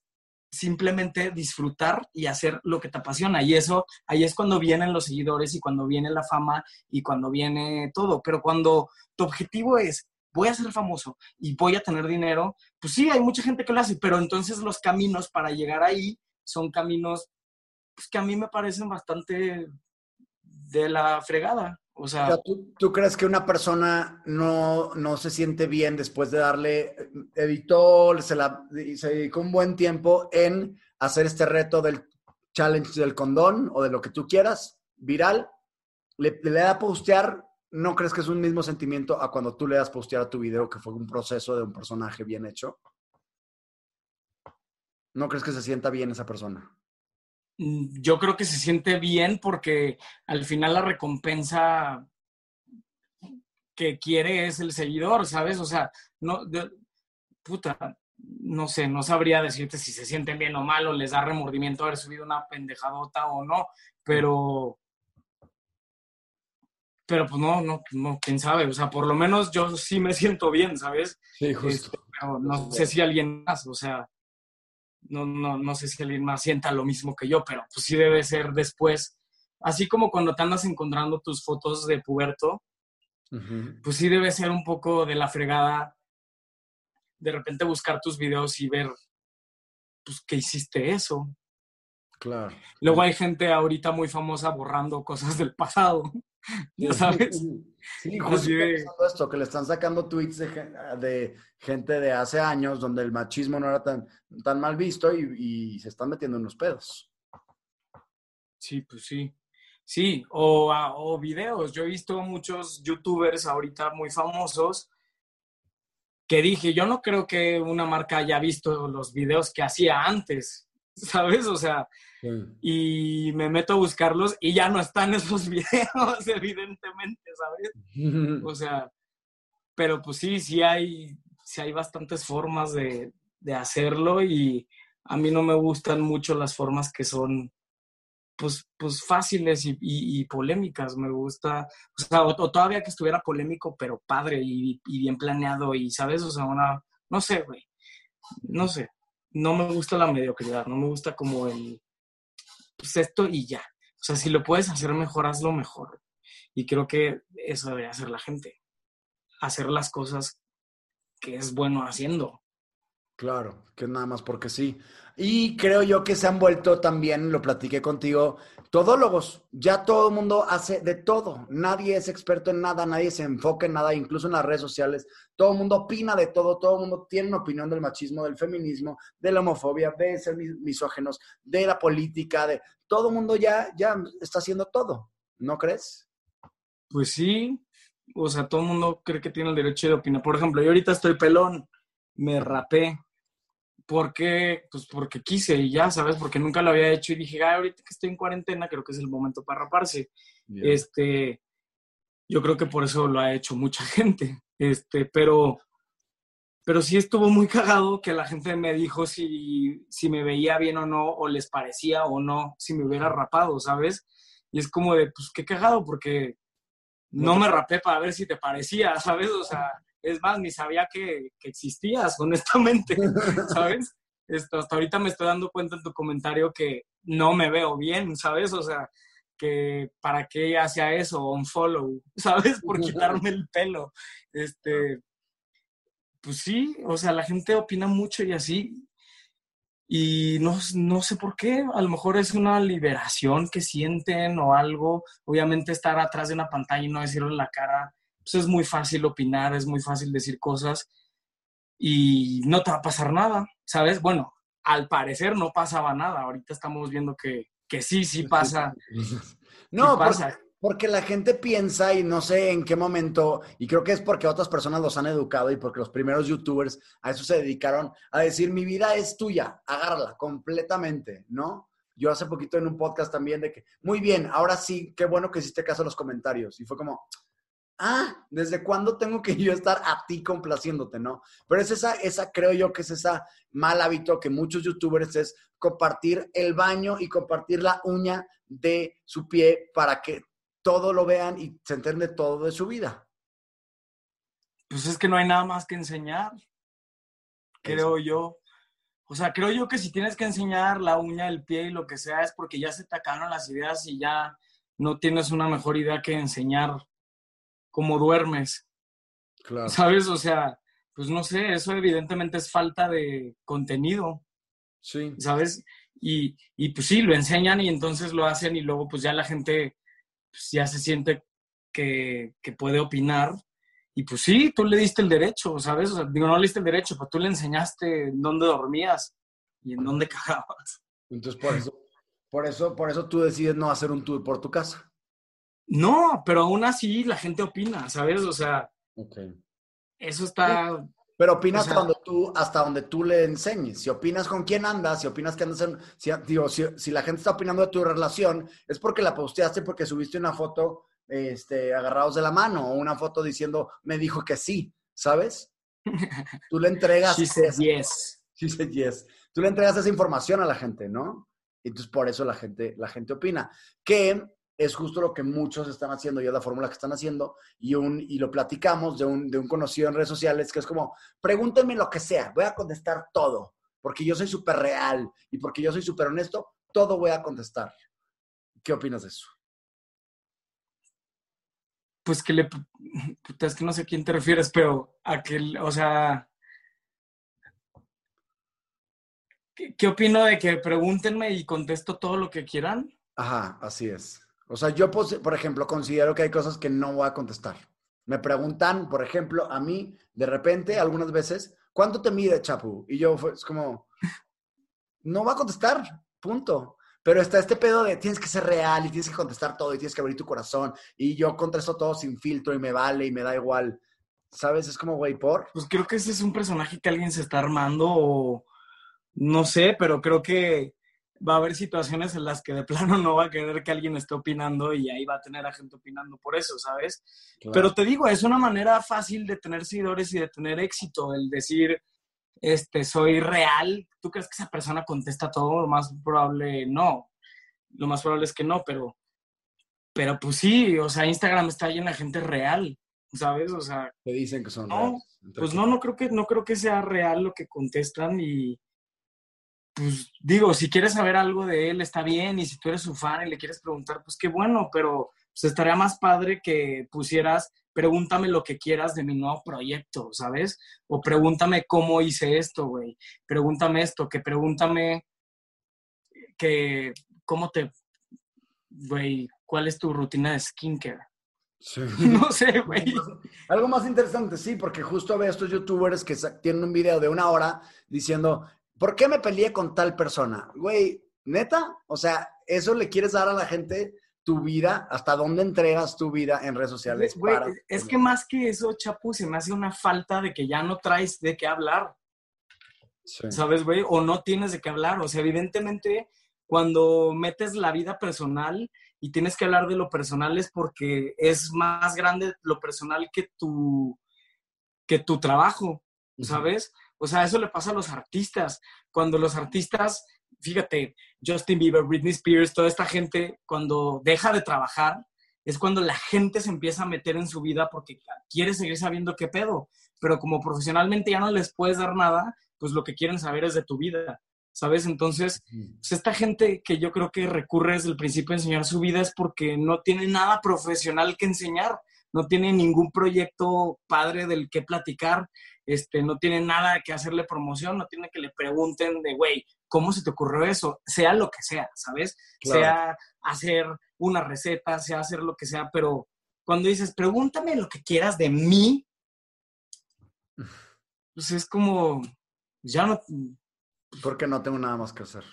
simplemente disfrutar y hacer lo que te apasiona. Y eso, ahí es cuando vienen los seguidores y cuando viene la fama y cuando viene todo. Pero cuando tu objetivo es, voy a ser famoso y voy a tener dinero, pues sí, hay mucha gente que lo hace, pero entonces los caminos para llegar ahí son caminos pues, que a mí me parecen bastante de la fregada. O sea, ¿tú, crees que una persona no, no, se siente bien después de darle, editó, se, la, se dedicó un buen tiempo en hacer este reto del challenge del condón o de lo que tú quieras, viral, le, le da a postear, ¿no crees que es un mismo sentimiento a cuando tú le das postear a tu video que fue un proceso de un personaje bien hecho? ¿No crees que se sienta bien esa persona? Mm, yo creo que se siente bien porque al final la recompensa que quiere es el seguidor, ¿sabes? O sea, no, puta, no sé, no sabría decirte si se sienten bien o mal o les da remordimiento haber subido una pendejadota o no, pero, pero pues no, no, no, quién sabe, o sea, por lo menos yo sí me siento bien, ¿sabes? Sí, justo. Este, no sé si alguien más, o sea, no, no, no sé si alguien más sienta lo mismo que yo, pero pues sí debe ser después. Así como cuando te andas encontrando tus fotos de puberto, pues sí debe ser un poco de la fregada de repente buscar tus videos y ver, pues, que hiciste eso. Claro. Luego hay gente ahorita muy famosa borrando cosas del pasado. ya sabes. Sí, justo esto, que le están sacando tweets de, gente de hace años donde el machismo no era tan, tan mal visto y, se están metiendo en los pedos. Sí, pues sí. Sí, o, o videos. Yo he visto muchos youtubers ahorita muy famosos que dije, yo no creo que una marca haya visto los videos que hacía antes. ¿sabes? O sea, y me meto a buscarlos y ya no están esos videos, evidentemente, ¿sabes? O sea, pero pues sí, sí hay, sí hay bastantes formas de, hacerlo y a mí no me gustan mucho las formas que son pues, pues fáciles y, polémicas. Me gusta, o sea, o, todavía que estuviera polémico, pero padre y, y bien planeado y, ¿sabes? O sea, una, no sé, güey, no sé no me gusta la mediocridad, no me gusta como el, pues esto y ya. O sea, si lo puedes hacer mejor, hazlo mejor. Y creo que eso debería hacer la gente. Hacer las cosas que es bueno haciendo. Claro, que nada más porque sí. Y creo yo que se han vuelto también, lo platiqué contigo, todólogos. Ya todo el mundo hace de todo. Nadie es experto en nada, nadie se enfoca en nada, incluso en las redes sociales. Todo el mundo opina de todo, todo el mundo tiene una opinión del machismo, del feminismo, de la homofobia, de ser misógenos, de la política, de todo el mundo ya, ya está haciendo todo. ¿No crees? Pues sí. O sea, todo el mundo cree que tiene el derecho de opinar. Por ejemplo, yo ahorita estoy pelón, me rapé porque, pues porque quise y ya, ¿sabes? Porque nunca lo había hecho y dije, ahorita que estoy en cuarentena, creo que es el momento para raparse. Este, yo creo que por eso lo ha hecho mucha gente. Este, pero, pero sí estuvo muy cagado que la gente me dijo si, si me veía bien o no, o les parecía o no, si me hubiera rapado, ¿sabes? Y es como de, pues qué cagado, porque no me rapé para ver si te parecía, ¿sabes? O sea, es más, ni sabía que, existías, honestamente, ¿sabes? Hasta ahorita me estoy dando cuenta en tu comentario que no me veo bien, ¿sabes? O sea, que para qué hacía eso, un follow, ¿sabes? Por quitarme el pelo. Este, pues sí, o sea, la gente opina mucho y así. y no, no sé por qué, a lo mejor es una liberación que sienten o algo. Obviamente estar atrás de una pantalla y no decirlo en la cara, pues es muy fácil opinar, es muy fácil decir cosas y no te va a pasar nada, ¿sabes? Bueno, al parecer no pasaba nada, ahorita estamos viendo que, que sí, sí pasa. No, pasa. Porque la gente piensa y no sé en qué momento, y creo que es porque otras personas los han educado y porque los primeros youtubers a eso se dedicaron a decir, mi vida es tuya, agárrala completamente, ¿no? Yo hace poquito en un podcast también de que, muy bien, ahora sí, qué bueno que hiciste caso a los comentarios. Y fue como, ah, ¿desde cuándo tengo que yo estar a ti complaciéndote, no? Pero es esa, esa creo yo que es esa mal hábito que muchos youtubers es compartir el baño y compartir la uña de su pie para que todo lo vean y se entiende todo de su vida. Pues es que no hay nada más que enseñar, creo yo. O sea, creo yo que si tienes que enseñar la uña, el pie y lo que sea, es porque ya se te acabaron las ideas y ya no tienes una mejor idea que enseñar cómo duermes. Claro. ¿Sabes? O sea, pues no sé, eso evidentemente es falta de contenido. Sí. ¿Sabes? Y, y pues sí, lo enseñan y entonces lo hacen y luego pues ya la gente pues, ya se siente que, puede opinar. Y pues sí, tú le diste el derecho, ¿sabes? digo, no le diste el derecho, pero tú le enseñaste en dónde dormías y en dónde cagabas. Entonces, por eso, por eso, por eso tú decides no hacer un tour por tu casa. No, pero aún así la gente opina, ¿sabes? O sea, eso está... Pero opinas hasta, donde tú, hasta donde tú le enseñes. Si opinas con quién andas, si opinas que andas en... Si, digo, si, la gente está opinando de tu relación, es porque la posteaste porque subiste una foto este, agarrados de la mano o una foto diciendo, me dijo que sí, ¿sabes? Tú le entregas... She said yes. She said yes. Tú le entregas esa información a la gente, ¿no? Entonces, por eso la gente, la gente opina. Que es justo lo que muchos están haciendo, y es la fórmula que están haciendo, y, un, y lo platicamos de un, de un conocido en redes sociales, que es como, pregúntenme lo que sea, voy a contestar todo, porque yo soy súper real y porque yo soy súper honesto, todo voy a contestar. ¿Qué opinas de eso? Pues que le, es que no sé a quién te refieres, pero a que, o sea, ¿qué, qué opino de que pregúntenme y contesto todo lo que quieran? Ajá, así es. O sea, yo, por ejemplo, considero que hay cosas que no voy a contestar. Me preguntan, por ejemplo, a mí, de repente, algunas veces, ¿cuánto te mide, Chapu? Y yo, es como, no va a contestar, punto. Pero está este pedo de tienes que ser real y tienes que contestar todo y tienes que abrir tu corazón. Y yo contesto todo sin filtro y me vale y me da igual. ¿Sabes? Es como, güey, por. Pues creo que ese es un personaje que alguien se está armando o no sé, pero creo que va a haber situaciones en las que de plano no va a querer que alguien esté opinando y ahí va a tener a gente opinando por eso, ¿sabes? Pero te digo, es una manera fácil de tener seguidores y de tener éxito, el decir, este, soy real. ¿Tú crees que esa persona contesta todo? Lo más probable no. Lo más probable es que no, pero, pero pues sí, o sea, Instagram está lleno de gente real, ¿sabes? O sea, te dicen que son no, Pues no, no creo que no creo que sea real lo que contestan y pues digo, si quieres saber algo de él, está bien, y si tú eres su fan y le quieres preguntar, pues qué bueno, pero pues estaría más padre que pusieras, pregúntame lo que quieras de mi nuevo proyecto, ¿sabes? O pregúntame cómo hice esto, güey. Pregúntame esto, que pregúntame que, ¿cómo te, güey, cuál es tu rutina de skincare? Sí. No sé, güey. Algo más interesante, sí, porque justo veo estos youtubers que tienen un video de una hora diciendo, ¿Por qué me peleé con tal persona? Güey, neta, o sea, eso le quieres dar a la gente tu vida, hasta dónde entregas tu vida en redes sociales. Güey, es que más que eso, Chapu, se me hace una falta de que ya no traes de qué hablar. ¿Sabes, güey? O no tienes de qué hablar. O sea, evidentemente, cuando metes la vida personal y tienes que hablar de lo personal es porque es más grande lo personal que tu, que tu trabajo, ¿sabes? O sea, eso le pasa a los artistas. Cuando los artistas, fíjate, Justin Bieber, Britney Spears, toda esta gente, cuando deja de trabajar, es cuando la gente se empieza a meter en su vida porque quiere seguir sabiendo qué pedo. Pero como profesionalmente ya no les puedes dar nada, pues lo que quieren saber es de tu vida. ¿Sabes? Entonces, pues esta gente que yo creo que recurre desde el principio a enseñar su vida es porque no tiene nada profesional que enseñar, no tiene ningún proyecto padre del que platicar, este, no tiene nada que hacerle promoción, no tiene que le pregunten de, güey, ¿cómo se te ocurrió eso? Sea lo que sea, ¿sabes? Sea hacer una receta, sea hacer lo que sea, pero cuando dices, pregúntame lo que quieras de mí, pues es como, ya no... Porque no tengo nada más que hacer.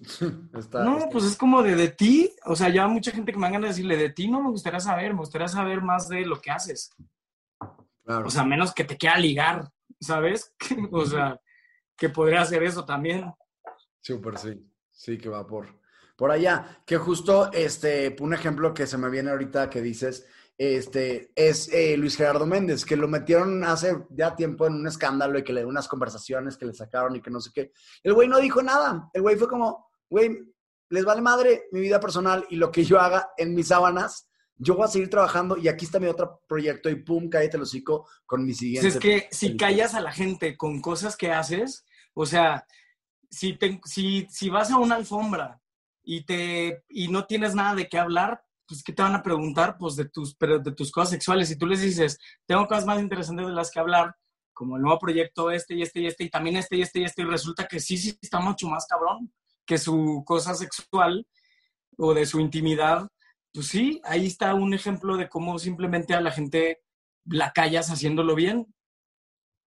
no, pues es como de, de ti, o sea, ya mucha gente que me van a decirle, de ti no me gustaría saber, me gustaría saber más de lo que haces. O sea, menos que te quiera ligar, ¿sabes? o sea, que podría hacer eso también. Súper, sí. Sí, que va por, por allá. Que justo, este, un ejemplo que se me viene ahorita que dices, este, es eh, Luis Gerardo Méndez, que lo metieron hace ya tiempo en un escándalo y que le dio unas conversaciones que le sacaron y que no sé qué. El güey no dijo nada. El güey fue como, güey, les vale madre mi vida personal y lo que yo haga en mis sábanas yo voy a seguir trabajando y aquí está mi otro proyecto y pum, cállate el hocico con mi siguiente. es que si callas a la gente con cosas que haces, o sea, si, si, si vas a una alfombra y, te, y no tienes nada de qué hablar, pues ¿qué te van a preguntar? Pues de tus, pero de tus cosas sexuales. Y tú les dices, tengo cosas más interesantes de las que hablar, como el nuevo proyecto este y este y este, y también este y este y este, y resulta que sí, sí está mucho más cabrón que su cosa sexual o de su intimidad pues sí, ahí está un ejemplo de cómo simplemente a la gente la callas haciéndolo bien.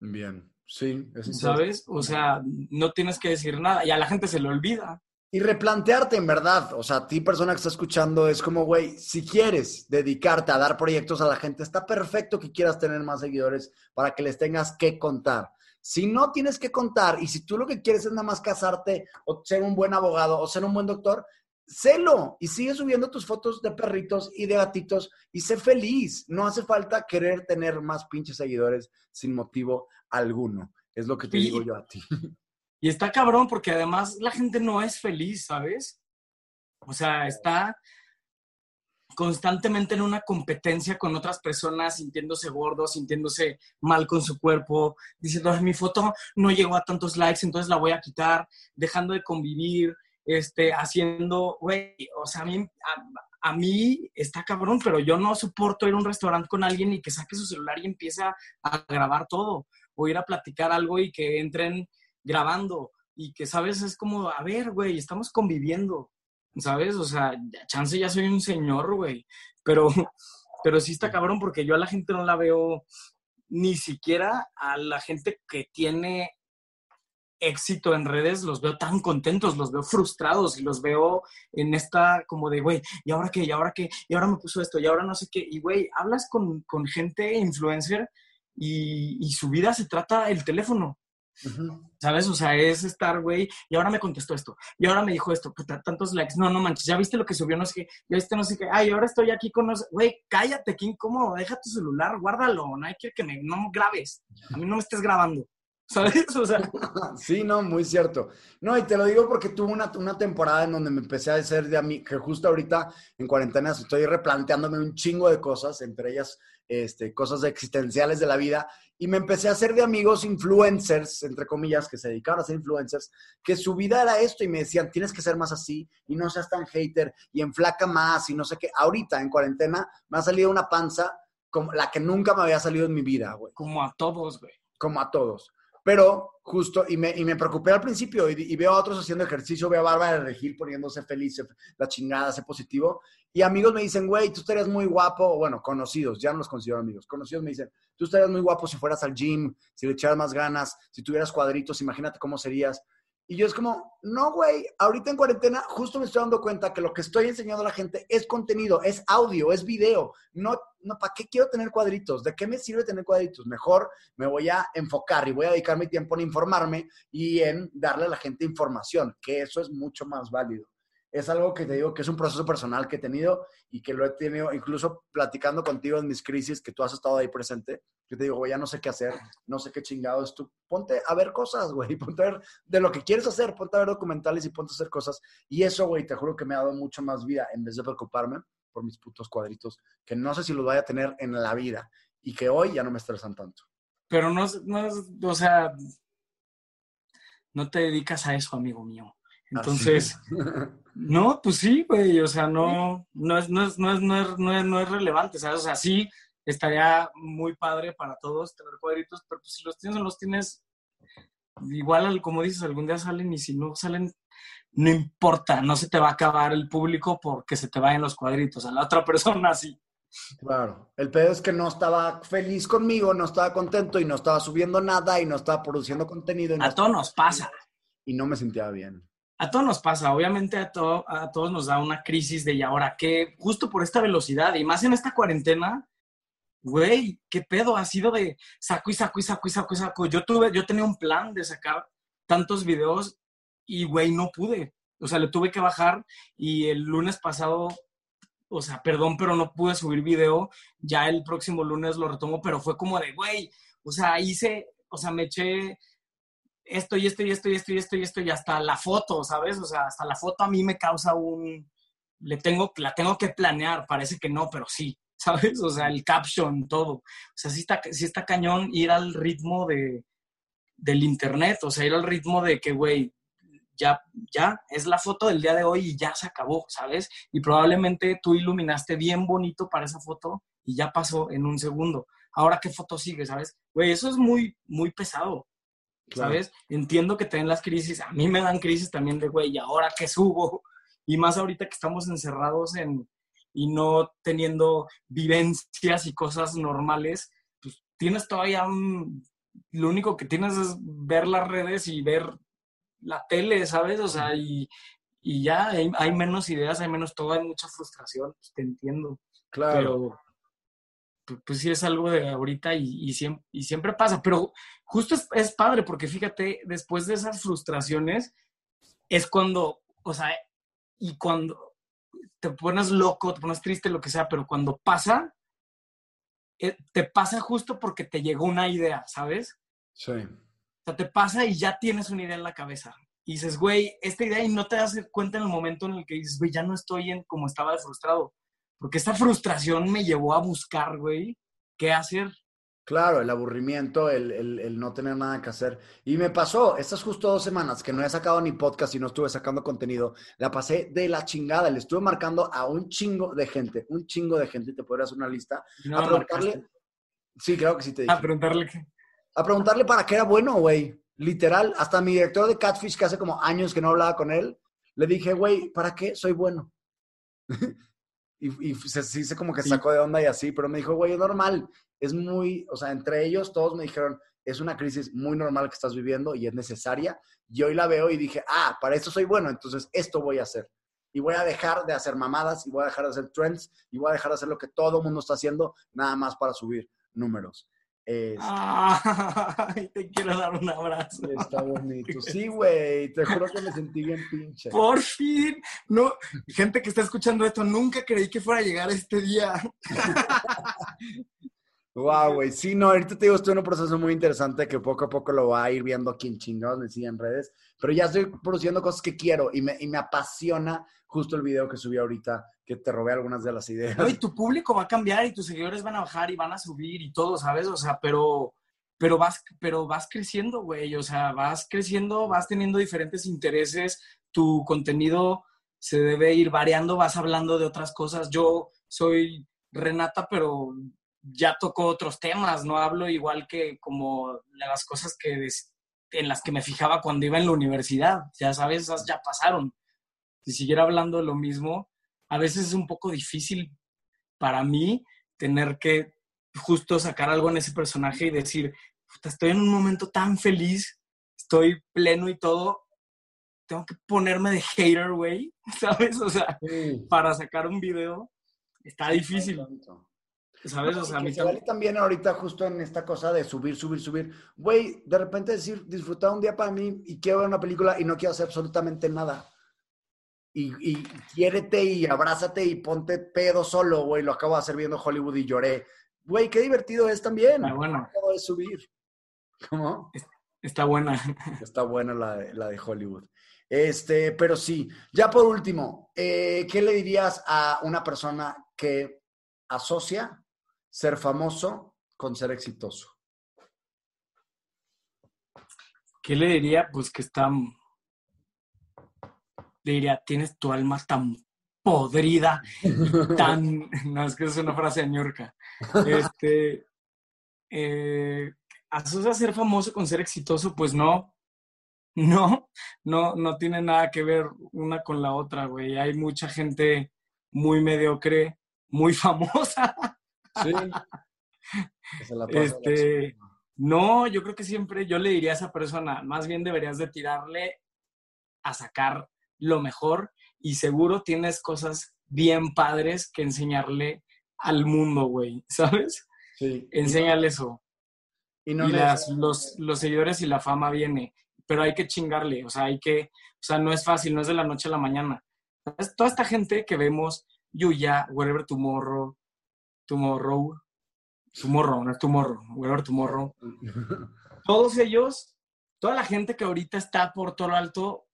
Bien, sí. ¿Sabes? O sea, no tienes que decir nada y a la gente se le olvida. Y replantearte, en verdad, o sea, a ti persona que está escuchando, es como, güey, si quieres dedicarte a dar proyectos a la gente, está perfecto que quieras tener más seguidores para que les tengas que contar. Si no tienes que contar y si tú lo que quieres es nada más casarte o ser un buen abogado o ser un buen doctor, Celo y sigue subiendo tus fotos de perritos y de gatitos y sé feliz. No hace falta querer tener más pinches seguidores sin motivo alguno. Es lo que te digo yo a ti. Y está cabrón porque además la gente no es feliz, ¿sabes? O sea, está constantemente en una competencia con otras personas, sintiéndose gordo, sintiéndose mal con su cuerpo, diciendo, mi foto no llegó a tantos likes, entonces la voy a quitar, dejando de convivir, este, haciendo, güey, o sea, a mí, a, mí está cabrón, pero yo no soporto ir a un restaurante con alguien y que saque su celular y empiece a grabar todo, o ir a platicar algo y que entren grabando, y que, ¿sabes? Es como, a ver, güey, estamos conviviendo, ¿sabes? O sea, chance ya soy un señor, güey, pero, pero sí está cabrón porque yo a la gente no la veo, ni siquiera a la gente que tiene éxito en redes, los veo tan contentos, los veo frustrados y los veo en esta como de, güey, ¿y ahora qué? ¿Y ahora qué? ¿Y ahora me puso esto? ¿Y ahora no sé qué? Y, güey, hablas con, gente influencer y, su vida se trata el teléfono. ¿Sabes? O sea, es estar, güey, y ahora me contestó esto, y ahora me dijo esto, tantos likes, no, no manches, ya viste lo que subió, no sé qué, ya viste no sé qué, ay, ahora estoy aquí con güey, cállate, qué incómodo, deja tu celular, guárdalo, no hay que que me, no grabes, a mí no me estés grabando. ¿Sabes? O sea. Sí, no, muy cierto. No, y te lo digo porque tuve una, una temporada en donde me empecé a hacer de mí, que justo ahorita en cuarentena estoy replanteándome un chingo de cosas, entre ellas este, cosas existenciales de la vida, y me empecé a hacer de amigos influencers, entre comillas, que se dedicaban a ser influencers, que su vida era esto y me decían, tienes que ser más así y no seas tan hater y enflaca más y no sé qué. Ahorita en cuarentena me ha salido una panza como la que nunca me había salido en mi vida, güey. Como a todos, güey. Como a todos. Pero justo, y me, y me preocupé al principio, y, veo a otros haciendo ejercicio, veo a Bárbara de Regil poniéndose feliz, la chingada, ser positivo, y amigos me dicen, güey, tú estarías muy guapo, bueno, conocidos, ya no los considero amigos, conocidos me dicen, tú estarías muy guapo si fueras al gym, si le echaras más ganas, si tuvieras cuadritos, imagínate cómo serías. Y yo es como, no, güey, ahorita en cuarentena justo me estoy dando cuenta que lo que estoy enseñando a la gente es contenido, es audio, es video. No, no, ¿para qué quiero tener cuadritos? ¿De qué me sirve tener cuadritos? Mejor me voy a enfocar y voy a dedicar mi tiempo en informarme y en darle a la gente información, que eso es mucho más válido es algo que te digo que es un proceso personal que he tenido y que lo he tenido incluso platicando contigo en mis crisis, que tú has estado ahí presente, que te digo, güey, ya no sé qué hacer, no sé qué chingados, tú ponte a ver cosas, güey, ponte a ver de lo que quieres hacer, ponte a ver documentales y ponte a hacer cosas. Y eso, güey, te juro que me ha dado mucho más vida en vez de preocuparme por mis putos cuadritos, que no sé si los vaya a tener en la vida y que hoy ya no me estresan tanto. Pero no, no o sea, no te dedicas a eso, amigo mío. Entonces, no, pues sí, güey, o sea, no, no es, no es, no es, no es, no es, relevante, ¿sabes? O sea, sí, estaría muy padre para todos tener cuadritos, pero pues si los tienes o los tienes, igual como dices, algún día salen y si no salen, no importa, no se te va a acabar el público porque se te vayan los cuadritos, a la otra persona sí. Claro, el pedo es que no estaba feliz conmigo, no estaba contento y no estaba subiendo nada y no estaba produciendo contenido. a todos nos pasa. Y no me sentía bien. A todos nos pasa, obviamente a, a todos nos da una crisis de y ahora qué, justo por esta velocidad y más en esta cuarentena, güey, qué pedo, ha sido de saco y saco y saco y saco y saco. Yo tuve, yo tenía un plan de sacar tantos videos y, güey, no pude. O sea, le tuve que bajar y el lunes pasado, o sea, perdón, pero no pude subir video. Ya el próximo lunes lo retomo, pero fue como de, güey, o sea, hice, o sea, me eché esto y esto y esto y esto y esto y esto y hasta la foto, ¿sabes? O sea, hasta la foto a mí me causa un, le tengo, la tengo que planear, parece que no, pero sí, ¿sabes? O sea, el caption, todo. O sea, sí está, sí está cañón ir al ritmo de, del internet, o sea, ir al ritmo de que, güey, ya, ya, es la foto del día de hoy y ya se acabó, ¿sabes? Y probablemente tú iluminaste bien bonito para esa foto y ya pasó en un segundo. Ahora, ¿qué foto sigue, sabes? Güey, eso es muy, muy pesado, ¿sabes? Entiendo que te den las crisis, a mí me dan crisis también de, güey, ¿y ahora qué subo? Y más ahorita que estamos encerrados en, y no teniendo vivencias y cosas normales, pues tienes todavía un, lo único que tienes es ver las redes y ver la tele, ¿sabes? O sea, y, y ya hay, menos ideas, hay menos todo, hay mucha frustración, pues, te entiendo. Claro. Pero pues, sí es algo de ahorita y, y, siempre, y siempre, pasa, pero justo es, es, padre porque fíjate, después de esas frustraciones es cuando, o sea, y cuando te pones loco, te pones triste, lo que sea, pero cuando pasa, eh, te pasa justo porque te llegó una idea, ¿sabes? Sí. O sea, te pasa y ya tienes una idea en la cabeza. Y dices, güey, esta idea y no te das cuenta en el momento en el que dices, güey, ya no estoy en como estaba frustrado. Porque esta frustración me llevó a buscar, güey, qué hacer. Claro, el aburrimiento, el, no tener nada que hacer. Y me pasó, estas justo dos semanas que no he sacado ni podcast y no estuve sacando contenido, la pasé de la chingada. Le estuve marcando a un chingo de gente, un chingo de gente. Te podrías hacer una lista. a preguntarle. Sí, creo que sí te dije. A preguntarle qué. A preguntarle para qué era bueno, güey. Literal, hasta mi director de Catfish, que hace como años que no hablaba con él, le dije, güey, ¿para qué soy bueno? y, y se, sí, como que sacó de onda y así, pero me dijo, güey, es normal es muy, o sea, entre ellos todos me dijeron, es una crisis muy normal que estás viviendo y es necesaria. Y hoy la veo y dije, ah, para esto soy bueno, entonces esto voy a hacer. Y voy a dejar de hacer mamadas y voy a dejar de hacer trends y voy a dejar de hacer lo que todo el mundo está haciendo, nada más para subir números. Ay, te quiero dar un abrazo. Está bonito. Sí, güey, te juro que me sentí bien pinche. Por fin. No, gente que está escuchando esto, nunca creí que fuera a llegar este día. Wow, güey. Sí, no, ahorita te digo, estoy en un proceso muy interesante que poco a poco lo va a ir viendo aquí en chingados, me siguen en redes, pero ya estoy produciendo cosas que quiero y me, y me apasiona justo el video que subí ahorita, que te robé algunas de las ideas. No, y tu público va a cambiar y tus seguidores van a bajar y van a subir y todo, ¿sabes? O sea, pero, pero, vas, pero vas creciendo, güey. O sea, vas creciendo, vas teniendo diferentes intereses, tu contenido se debe ir variando, vas hablando de otras cosas. Yo soy Renata, pero ya tocó otros temas, no hablo igual que como las cosas que en las que me fijaba cuando iba en la universidad, ya sabes, esas ya pasaron. Si siguiera hablando lo mismo, a veces es un poco difícil para mí tener que justo sacar algo en ese personaje y decir, estoy en un momento tan feliz, estoy pleno y todo, tengo que ponerme de hater, güey, ¿sabes? O sea, para sacar un video está difícil. ¿Sabes? O sea, a mí también ahorita justo en esta cosa de subir, subir, subir. Güey, de repente decir, disfrutar un día para mí y quiero ver una película y no quiero hacer absolutamente nada. Y, y quiérete y abrázate y ponte pedo solo, güey. Lo acabo de hacer viendo Hollywood y lloré. Güey, qué divertido es también. Está bueno. Acabo de subir. ¿Cómo? Está buena. Está buena la de, la de Hollywood. Este, pero sí. Ya por último, eh, ¿qué le dirías a una persona que asocia ser famoso con ser exitoso? ¿Qué le diría? Pues que está... Le diría, tienes tu alma tan podrida, tan, no, es que es una frase de Ñorca, este, eh, ¿asocia ser famoso con ser exitoso? Pues no, no, no, no tiene nada que ver una con la otra, güey. Hay mucha gente muy mediocre, muy famosa. Sí. este, no, yo creo que siempre yo le diría a esa persona, más bien deberías de tirarle a sacar lo mejor y seguro tienes cosas bien padres que enseñarle al mundo, güey, ¿sabes? Sí. Enséñale eso. Y, no las, los, los seguidores y la fama viene, pero hay que chingarle, o sea, hay que, o sea, no es fácil, no es de la noche a la mañana. Toda esta gente que vemos, Yuya, Wherever Tomorrow, Tomorrow, Tomorrow, no es Tomorrow, Wherever Tomorrow, todos ellos, toda la gente que ahorita está por todo lo alto,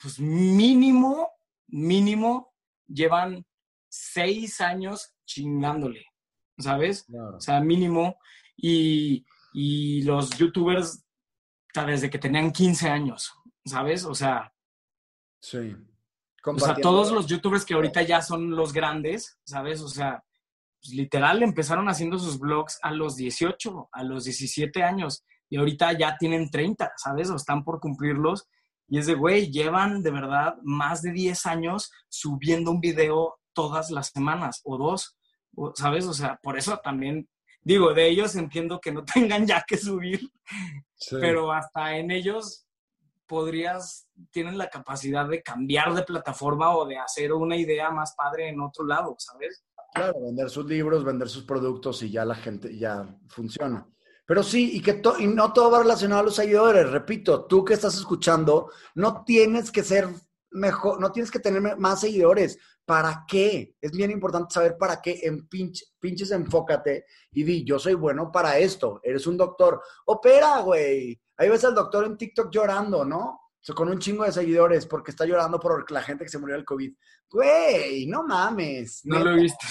pues mínimo, mínimo, llevan seis años chingándole, ¿sabes? O sea, mínimo. Y, y los youtubers, desde que tenían 15 años, ¿sabes? O sea. Sí. O sea, todos los youtubers que ahorita ya son los grandes, ¿sabes? O sea, pues, literal empezaron haciendo sus vlogs a los 18, a los 17 años y ahorita ya tienen 30, ¿sabes? O están por cumplirlos. Y es de, güey, llevan de verdad más de 10 años subiendo un video todas las semanas o dos, ¿sabes? O sea, por eso también digo, de ellos entiendo que no tengan ya que subir, pero hasta en ellos podrías, tienen la capacidad de cambiar de plataforma o de hacer una idea más padre en otro lado, ¿sabes? Claro, vender sus libros, vender sus productos y ya la gente ya funciona. Pero sí, y que y no todo va relacionado a los seguidores. Repito, tú que estás escuchando, no tienes que ser mejor, no tienes que tener más seguidores. ¿Para qué? Es bien importante saber para qué. En pinches enfócate y di, yo soy bueno para esto. Eres un doctor. Opera, güey. Ahí ves al doctor en TikTok llorando, ¿no? con un chingo de seguidores porque está llorando por la gente que se murió del COVID. Güey, no mames. No lo he visto.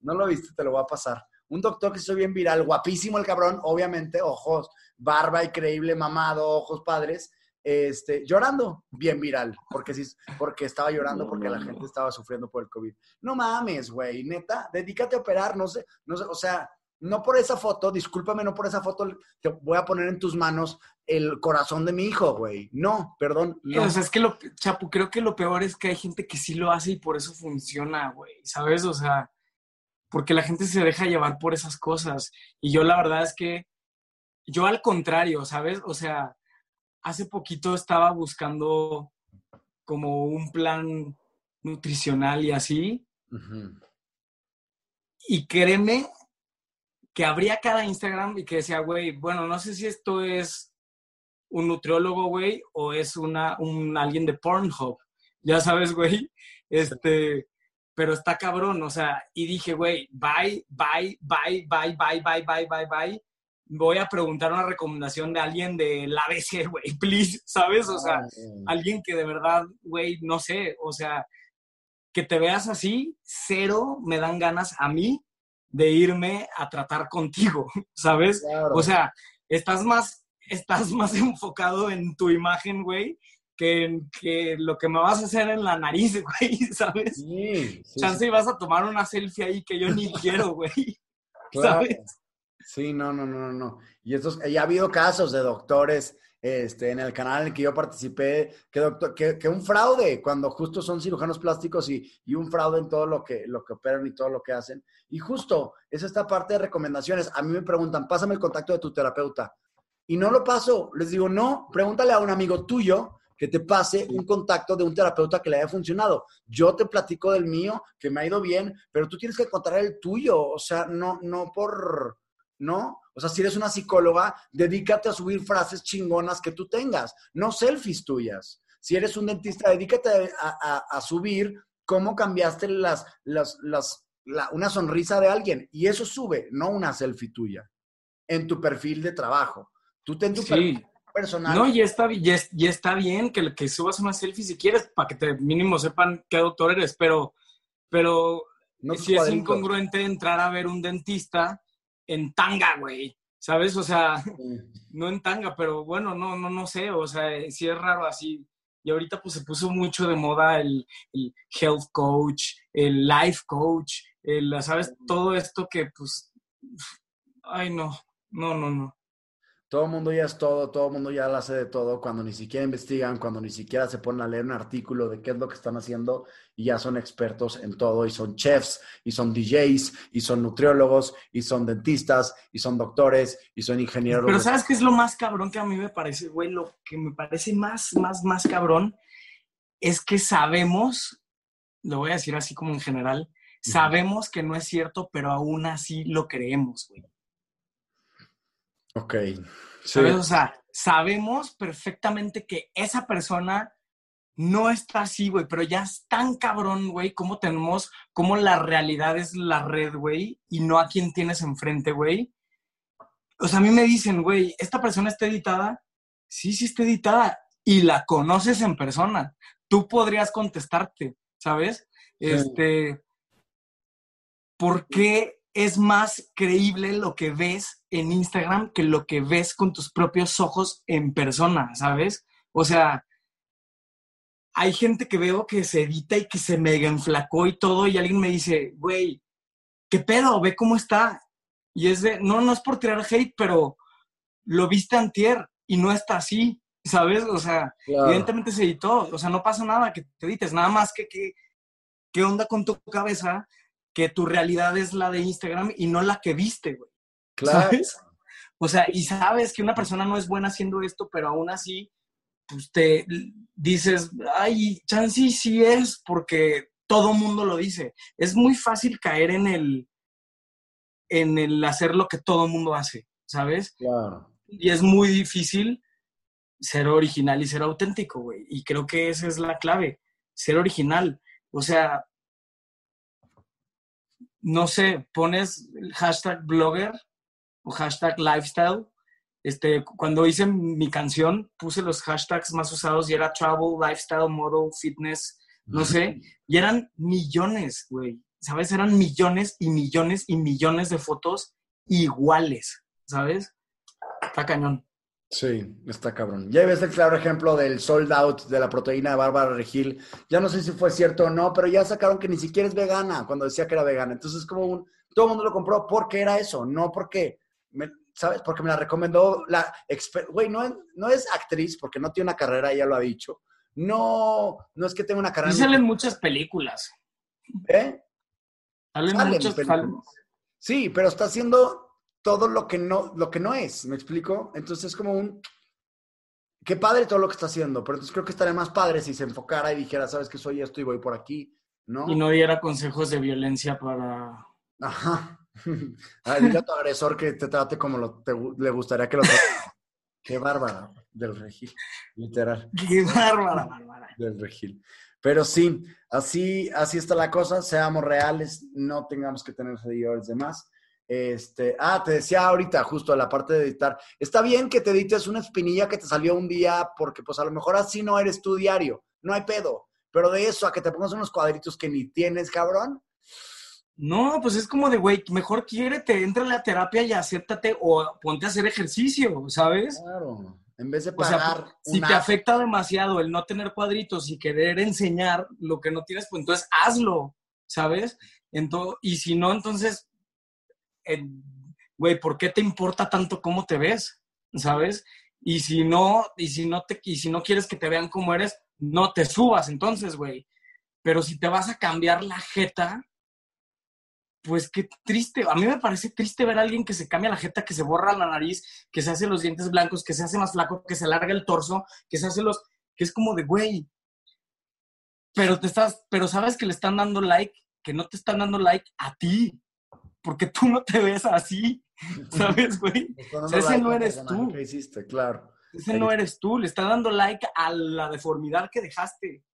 No lo viste, te lo voy a pasar. Un doctor que soy bien viral, guapísimo el cabrón, obviamente, ojos, barba increíble, mamado, ojos padres este, llorando, bien viral, porque, sí, porque estaba llorando porque la gente estaba sufriendo por el COVID. No mames, güey, neta, dedícate a operar, no sé, no sé, o sea, no por esa foto, discúlpame, no por esa foto, te voy a poner en tus manos el corazón de mi hijo, güey. No, perdón. No. O sea, es que lo, Chapu, creo que lo peor es que hay gente que sí lo hace y por eso funciona, güey, ¿sabes? O sea, porque la gente se deja llevar por esas cosas. Y yo la verdad es que, yo al contrario, ¿sabes? O sea, hace poquito estaba buscando como un plan nutricional y así. Y créeme que abría cada Instagram y que decía, güey, bueno, no sé si esto es un nutriólogo, güey, o es una, un, alguien de Pornhub. Ya sabes, güey. Este, pero está cabrón, o sea, y dije, güey, bye, bye, bye, bye, bye, bye, bye, bye, bye voy a preguntar una recomendación de alguien de la ABC, güey, please, ¿sabes? O sea, alguien que de verdad, güey, no sé, o sea, que te veas así, cero me dan ganas a mí de irme a tratar contigo, ¿sabes? O sea, estás más, estás más enfocado en tu imagen, güey, que, que lo que me vas a hacer en la nariz, güey, ¿sabes? Sí, Chance y vas a tomar una selfie ahí que yo ni quiero, güey. ¿Sabes? Sí, no, no, no, no. Y estos, ya ha habido casos de doctores este, en el canal en el que yo participé, que, doctor, que, un fraude, cuando justo son cirujanos plásticos y, y, un fraude en todo lo que, lo que operan y todo lo que hacen. Y justo es esta parte de recomendaciones. A mí me preguntan, pásame el contacto de tu terapeuta. Y no lo paso. Les digo, no, pregúntale a un amigo tuyo que te pase un contacto de un terapeuta que le haya funcionado. Yo te platico del mío, que me ha ido bien, pero tú tienes que encontrar el tuyo. O sea, no, no por ¿no? O sea, si eres una psicóloga, dedícate a subir frases chingonas que tú tengas, no selfies tuyas. Si eres un dentista, dedícate a, subir cómo cambiaste las, las, las, una sonrisa de alguien. Y eso sube, no una selfie tuya, en tu perfil de trabajo. Tú ten tu perfil personal. No, y está, y, está bien que, que subas una selfie si quieres, para que te mínimo sepan qué doctor eres, pero, pero si es incongruente entrar a ver un dentista en tanga, güey. ¿Sabes? O sea, no en tanga, pero bueno, no, no, no sé. O sea, si es raro así. y ahorita pues se puso mucho de moda el, el health coach, el life coach, el, ¿sabes? Todo esto que pues, ay no, no, no, no. Todo el mundo ya es todo, todo el mundo ya lo hace de todo, cuando ni siquiera investigan, cuando ni siquiera se ponen a leer un artículo de qué es lo que están haciendo y ya son expertos en todo y son chefs y son DJs y son nutriólogos y son dentistas y son doctores y son ingenieros. Pero ¿sabes qué es lo más cabrón que a mí me parece, güey? Lo que me parece más, más, más cabrón es que sabemos, lo voy a decir así como en general, sabemos que no es cierto, pero aún así lo creemos, güey. Ok. ¿Sabes? O sea, sabemos perfectamente que esa persona no está así, güey, pero ya es tan cabrón, güey, cómo tenemos, cómo la realidad es la red, güey, y no a quien tienes enfrente, güey. O sea, a mí me dicen, güey, ¿esta persona está editada? Sí, sí está editada. Y la conoces en persona. Tú podrías contestarte, ¿sabes? Este, ¿por qué es más creíble lo que ves en Instagram que lo que ves con tus propios ojos en persona, ¿sabes? O sea, hay gente que veo que se edita y que se mega enflacó y todo, y alguien me dice, güey, ¿qué pedo? Ve cómo está. Y es de, no, no es por tirar hate, pero lo viste antier y no está así, ¿sabes? O sea, evidentemente se editó, o sea, no pasa nada que te edites, nada más que, que ¿qué onda con tu cabeza? Que tu realidad es la de Instagram y no la que viste, güey. Claro. ¿Sabes? O sea, y sabes que una persona no es buena haciendo esto, pero aún así, pues te dices, ay, chance sí es, porque todo mundo lo dice. Es muy fácil caer en el, en el hacer lo que todo mundo hace, ¿sabes? Claro. Y es muy difícil ser original y ser auténtico, güey. Y creo que esa es la clave, ser original. O sea, no sé, pones hashtag blogger o hashtag lifestyle. Este, cuando hice mi canción, puse los hashtags más usados y era travel, lifestyle, model, fitness, no sé, y eran millones, güey. ¿Sabes? Eran millones y millones y millones de fotos iguales, ¿sabes? Está cañón. Sí, está cabrón. Ya ves el claro ejemplo del sold out de la proteína de Bárbara Regil. Ya no sé si fue cierto o no, pero ya sacaron que ni siquiera es vegana cuando decía que era vegana. Entonces, como un, todo el mundo lo compró porque era eso, no porque, ¿sabes? Porque me la recomendó la Güey, no, es, no es actriz porque no tiene una carrera, ella lo ha dicho. No, no es que tenga una carrera. Y salen muchas películas. ¿Eh? Salen, muchas películas. Sí, pero está haciendo todo lo que no, lo que no es, ¿me explico? Entonces es como un, qué padre todo lo que está haciendo, pero entonces creo que estaría más padre si se enfocara y dijera, sabes que soy esto y voy por aquí, ¿no? Y no diera consejos de violencia para... Ajá. Ah, dile a tu agresor que te trate como lo, le gustaría que lo trate. Qué bárbara del regil, literal. Qué bárbara, bárbara. Del regil. Pero sí, así, así está la cosa, seamos reales, no tengamos que tener seguidores de más. Este, ah, te decía ahorita, justo la parte de editar. Está bien que te edites una espinilla que te salió un día, porque pues a lo mejor así no eres tu diario, no hay pedo. Pero de eso a que te pongas unos cuadritos que ni tienes, cabrón. No, pues es como de, güey, mejor quiérete, entra a la terapia y acéptate o ponte a hacer ejercicio, ¿sabes? Claro, en vez de pagar. si te afecta demasiado el no tener cuadritos y querer enseñar lo que no tienes, pues entonces hazlo, ¿sabes? Entonces, y si no, entonces güey, ¿por qué te importa tanto cómo te ves? ¿Sabes? Y si no, y si no te, y si no quieres que te vean como eres, no te subas entonces, güey. Pero si te vas a cambiar la jeta, pues qué triste. A mí me parece triste ver a alguien que se cambia la jeta, que se borra la nariz, que se hace los dientes blancos, que se hace más flaco, que se alarga el torso, que se hace los. que es como de, güey. Pero te estás, pero sabes que le están dando like, que no te están dando like a ti porque tú no te ves así, ¿sabes, güey? ese no eres tú. Claro. Ese no eres tú, le está dando like a la deformidad que dejaste,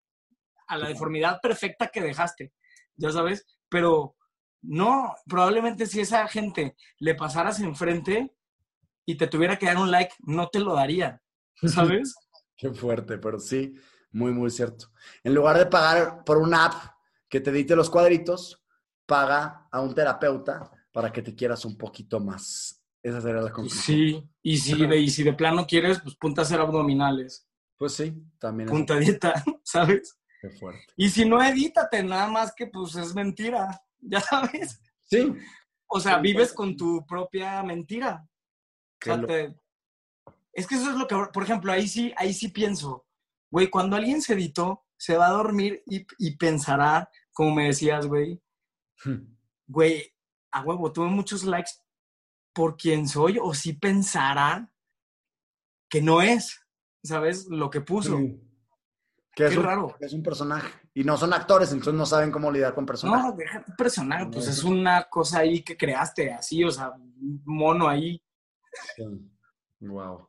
a la deformidad perfecta que dejaste, ya sabes, pero no, probablemente si esa gente le pasaras enfrente y te tuviera que dar un like, no te lo daría, ¿sabes? Qué fuerte, pero sí, muy, muy cierto. En lugar de pagar por una app que te edite los cuadritos, paga a un terapeuta para que te quieras un poquito más. Esa sería la conclusión. Sí, y si, de, y si de plano quieres, pues ponte a hacer abdominales. Pues sí, también. puntadita, ¿sabes? Qué fuerte. Y si no, edítate, nada más que pues es mentira, ya sabes. Sí. O sea, Sí, vives pues. con tu propia mentira. O Qué sea, lo- te- Es que eso es lo que, por ejemplo, ahí sí, ahí sí pienso, güey, cuando alguien se editó, se va a dormir y, y pensará, como me decías, güey, güey, a huevo, tuve muchos likes por quien soy, o sí pensará que no es, ¿sabes? Lo que puso. Sí. Que es Qué un, raro. es un personaje. Y no son actores, entonces no saben cómo lidiar con personajes. No, deja tu personaje, pues es una cosa ahí que creaste, así, o sea, mono ahí. Wow.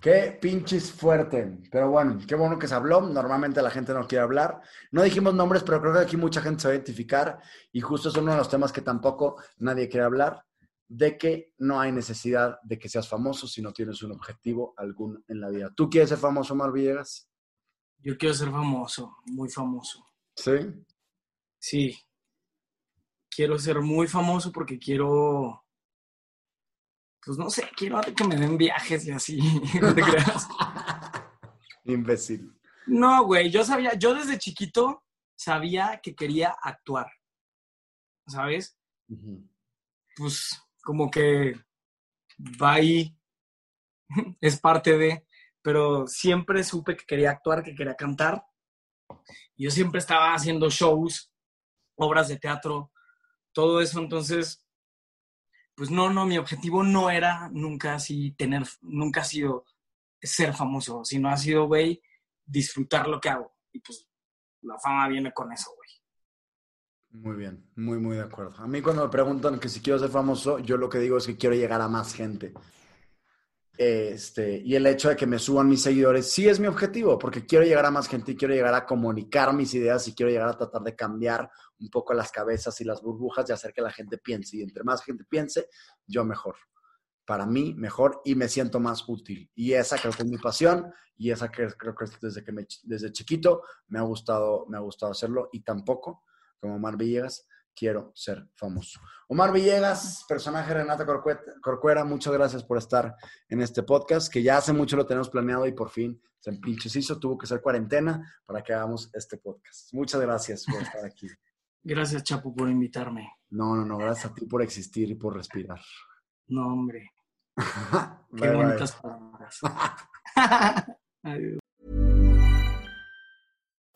Qué pinches fuerte. Pero bueno, qué bueno que se habló. Normalmente la gente no quiere hablar. No dijimos nombres, pero creo que aquí mucha gente se va a identificar. Y justo es uno de los temas que tampoco nadie quiere hablar. De que no hay necesidad de que seas famoso si no tienes un objetivo alguno en la vida. ¿Tú quieres ser famoso, Omar Villegas? Yo quiero ser famoso, muy famoso. Sí. Sí. Quiero ser muy famoso porque quiero. Pues no sé, quiero que me den viajes y así. No te creas. Imbécil. No, güey, yo sabía, yo desde chiquito sabía que quería actuar. ¿Sabes? Pues como que va ahí, es parte de, pero siempre supe que quería actuar, que quería cantar. Yo siempre estaba haciendo shows, obras de teatro, todo eso, entonces, pues no, no, mi objetivo no era nunca así tener, nunca ha sido ser famoso, sino ha sido, güey, disfrutar lo que hago. Y pues la fama viene con eso, güey. Muy bien, muy, muy de acuerdo. A mí cuando me preguntan que si quiero ser famoso, yo lo que digo es que quiero llegar a más gente. Este, y el hecho de que me suban mis seguidores sí es mi objetivo, porque quiero llegar a más gente y quiero llegar a comunicar mis ideas y quiero llegar a tratar de cambiar un poco las cabezas y las burbujas y hacer que la gente piense. Y entre más gente piense, yo mejor. Para mí, mejor y me siento más útil. Y esa creo que es mi pasión y esa creo que es desde que desde chiquito me ha gustado, me ha gustado hacerlo y tampoco como Omar Villegas, quiero ser famoso. Omar Villegas, personaje Renata Corcuera, muchas gracias por estar en este podcast, que ya hace mucho lo tenemos planeado y por fin se pinches hizo, tuvo que ser cuarentena para que hagamos este podcast. Muchas gracias por estar aquí. Gracias, Chapo, por invitarme. No, no, no, gracias a ti por existir y por respirar. No, hombre, qué Bye, bye. bonitas palabras. Adiós.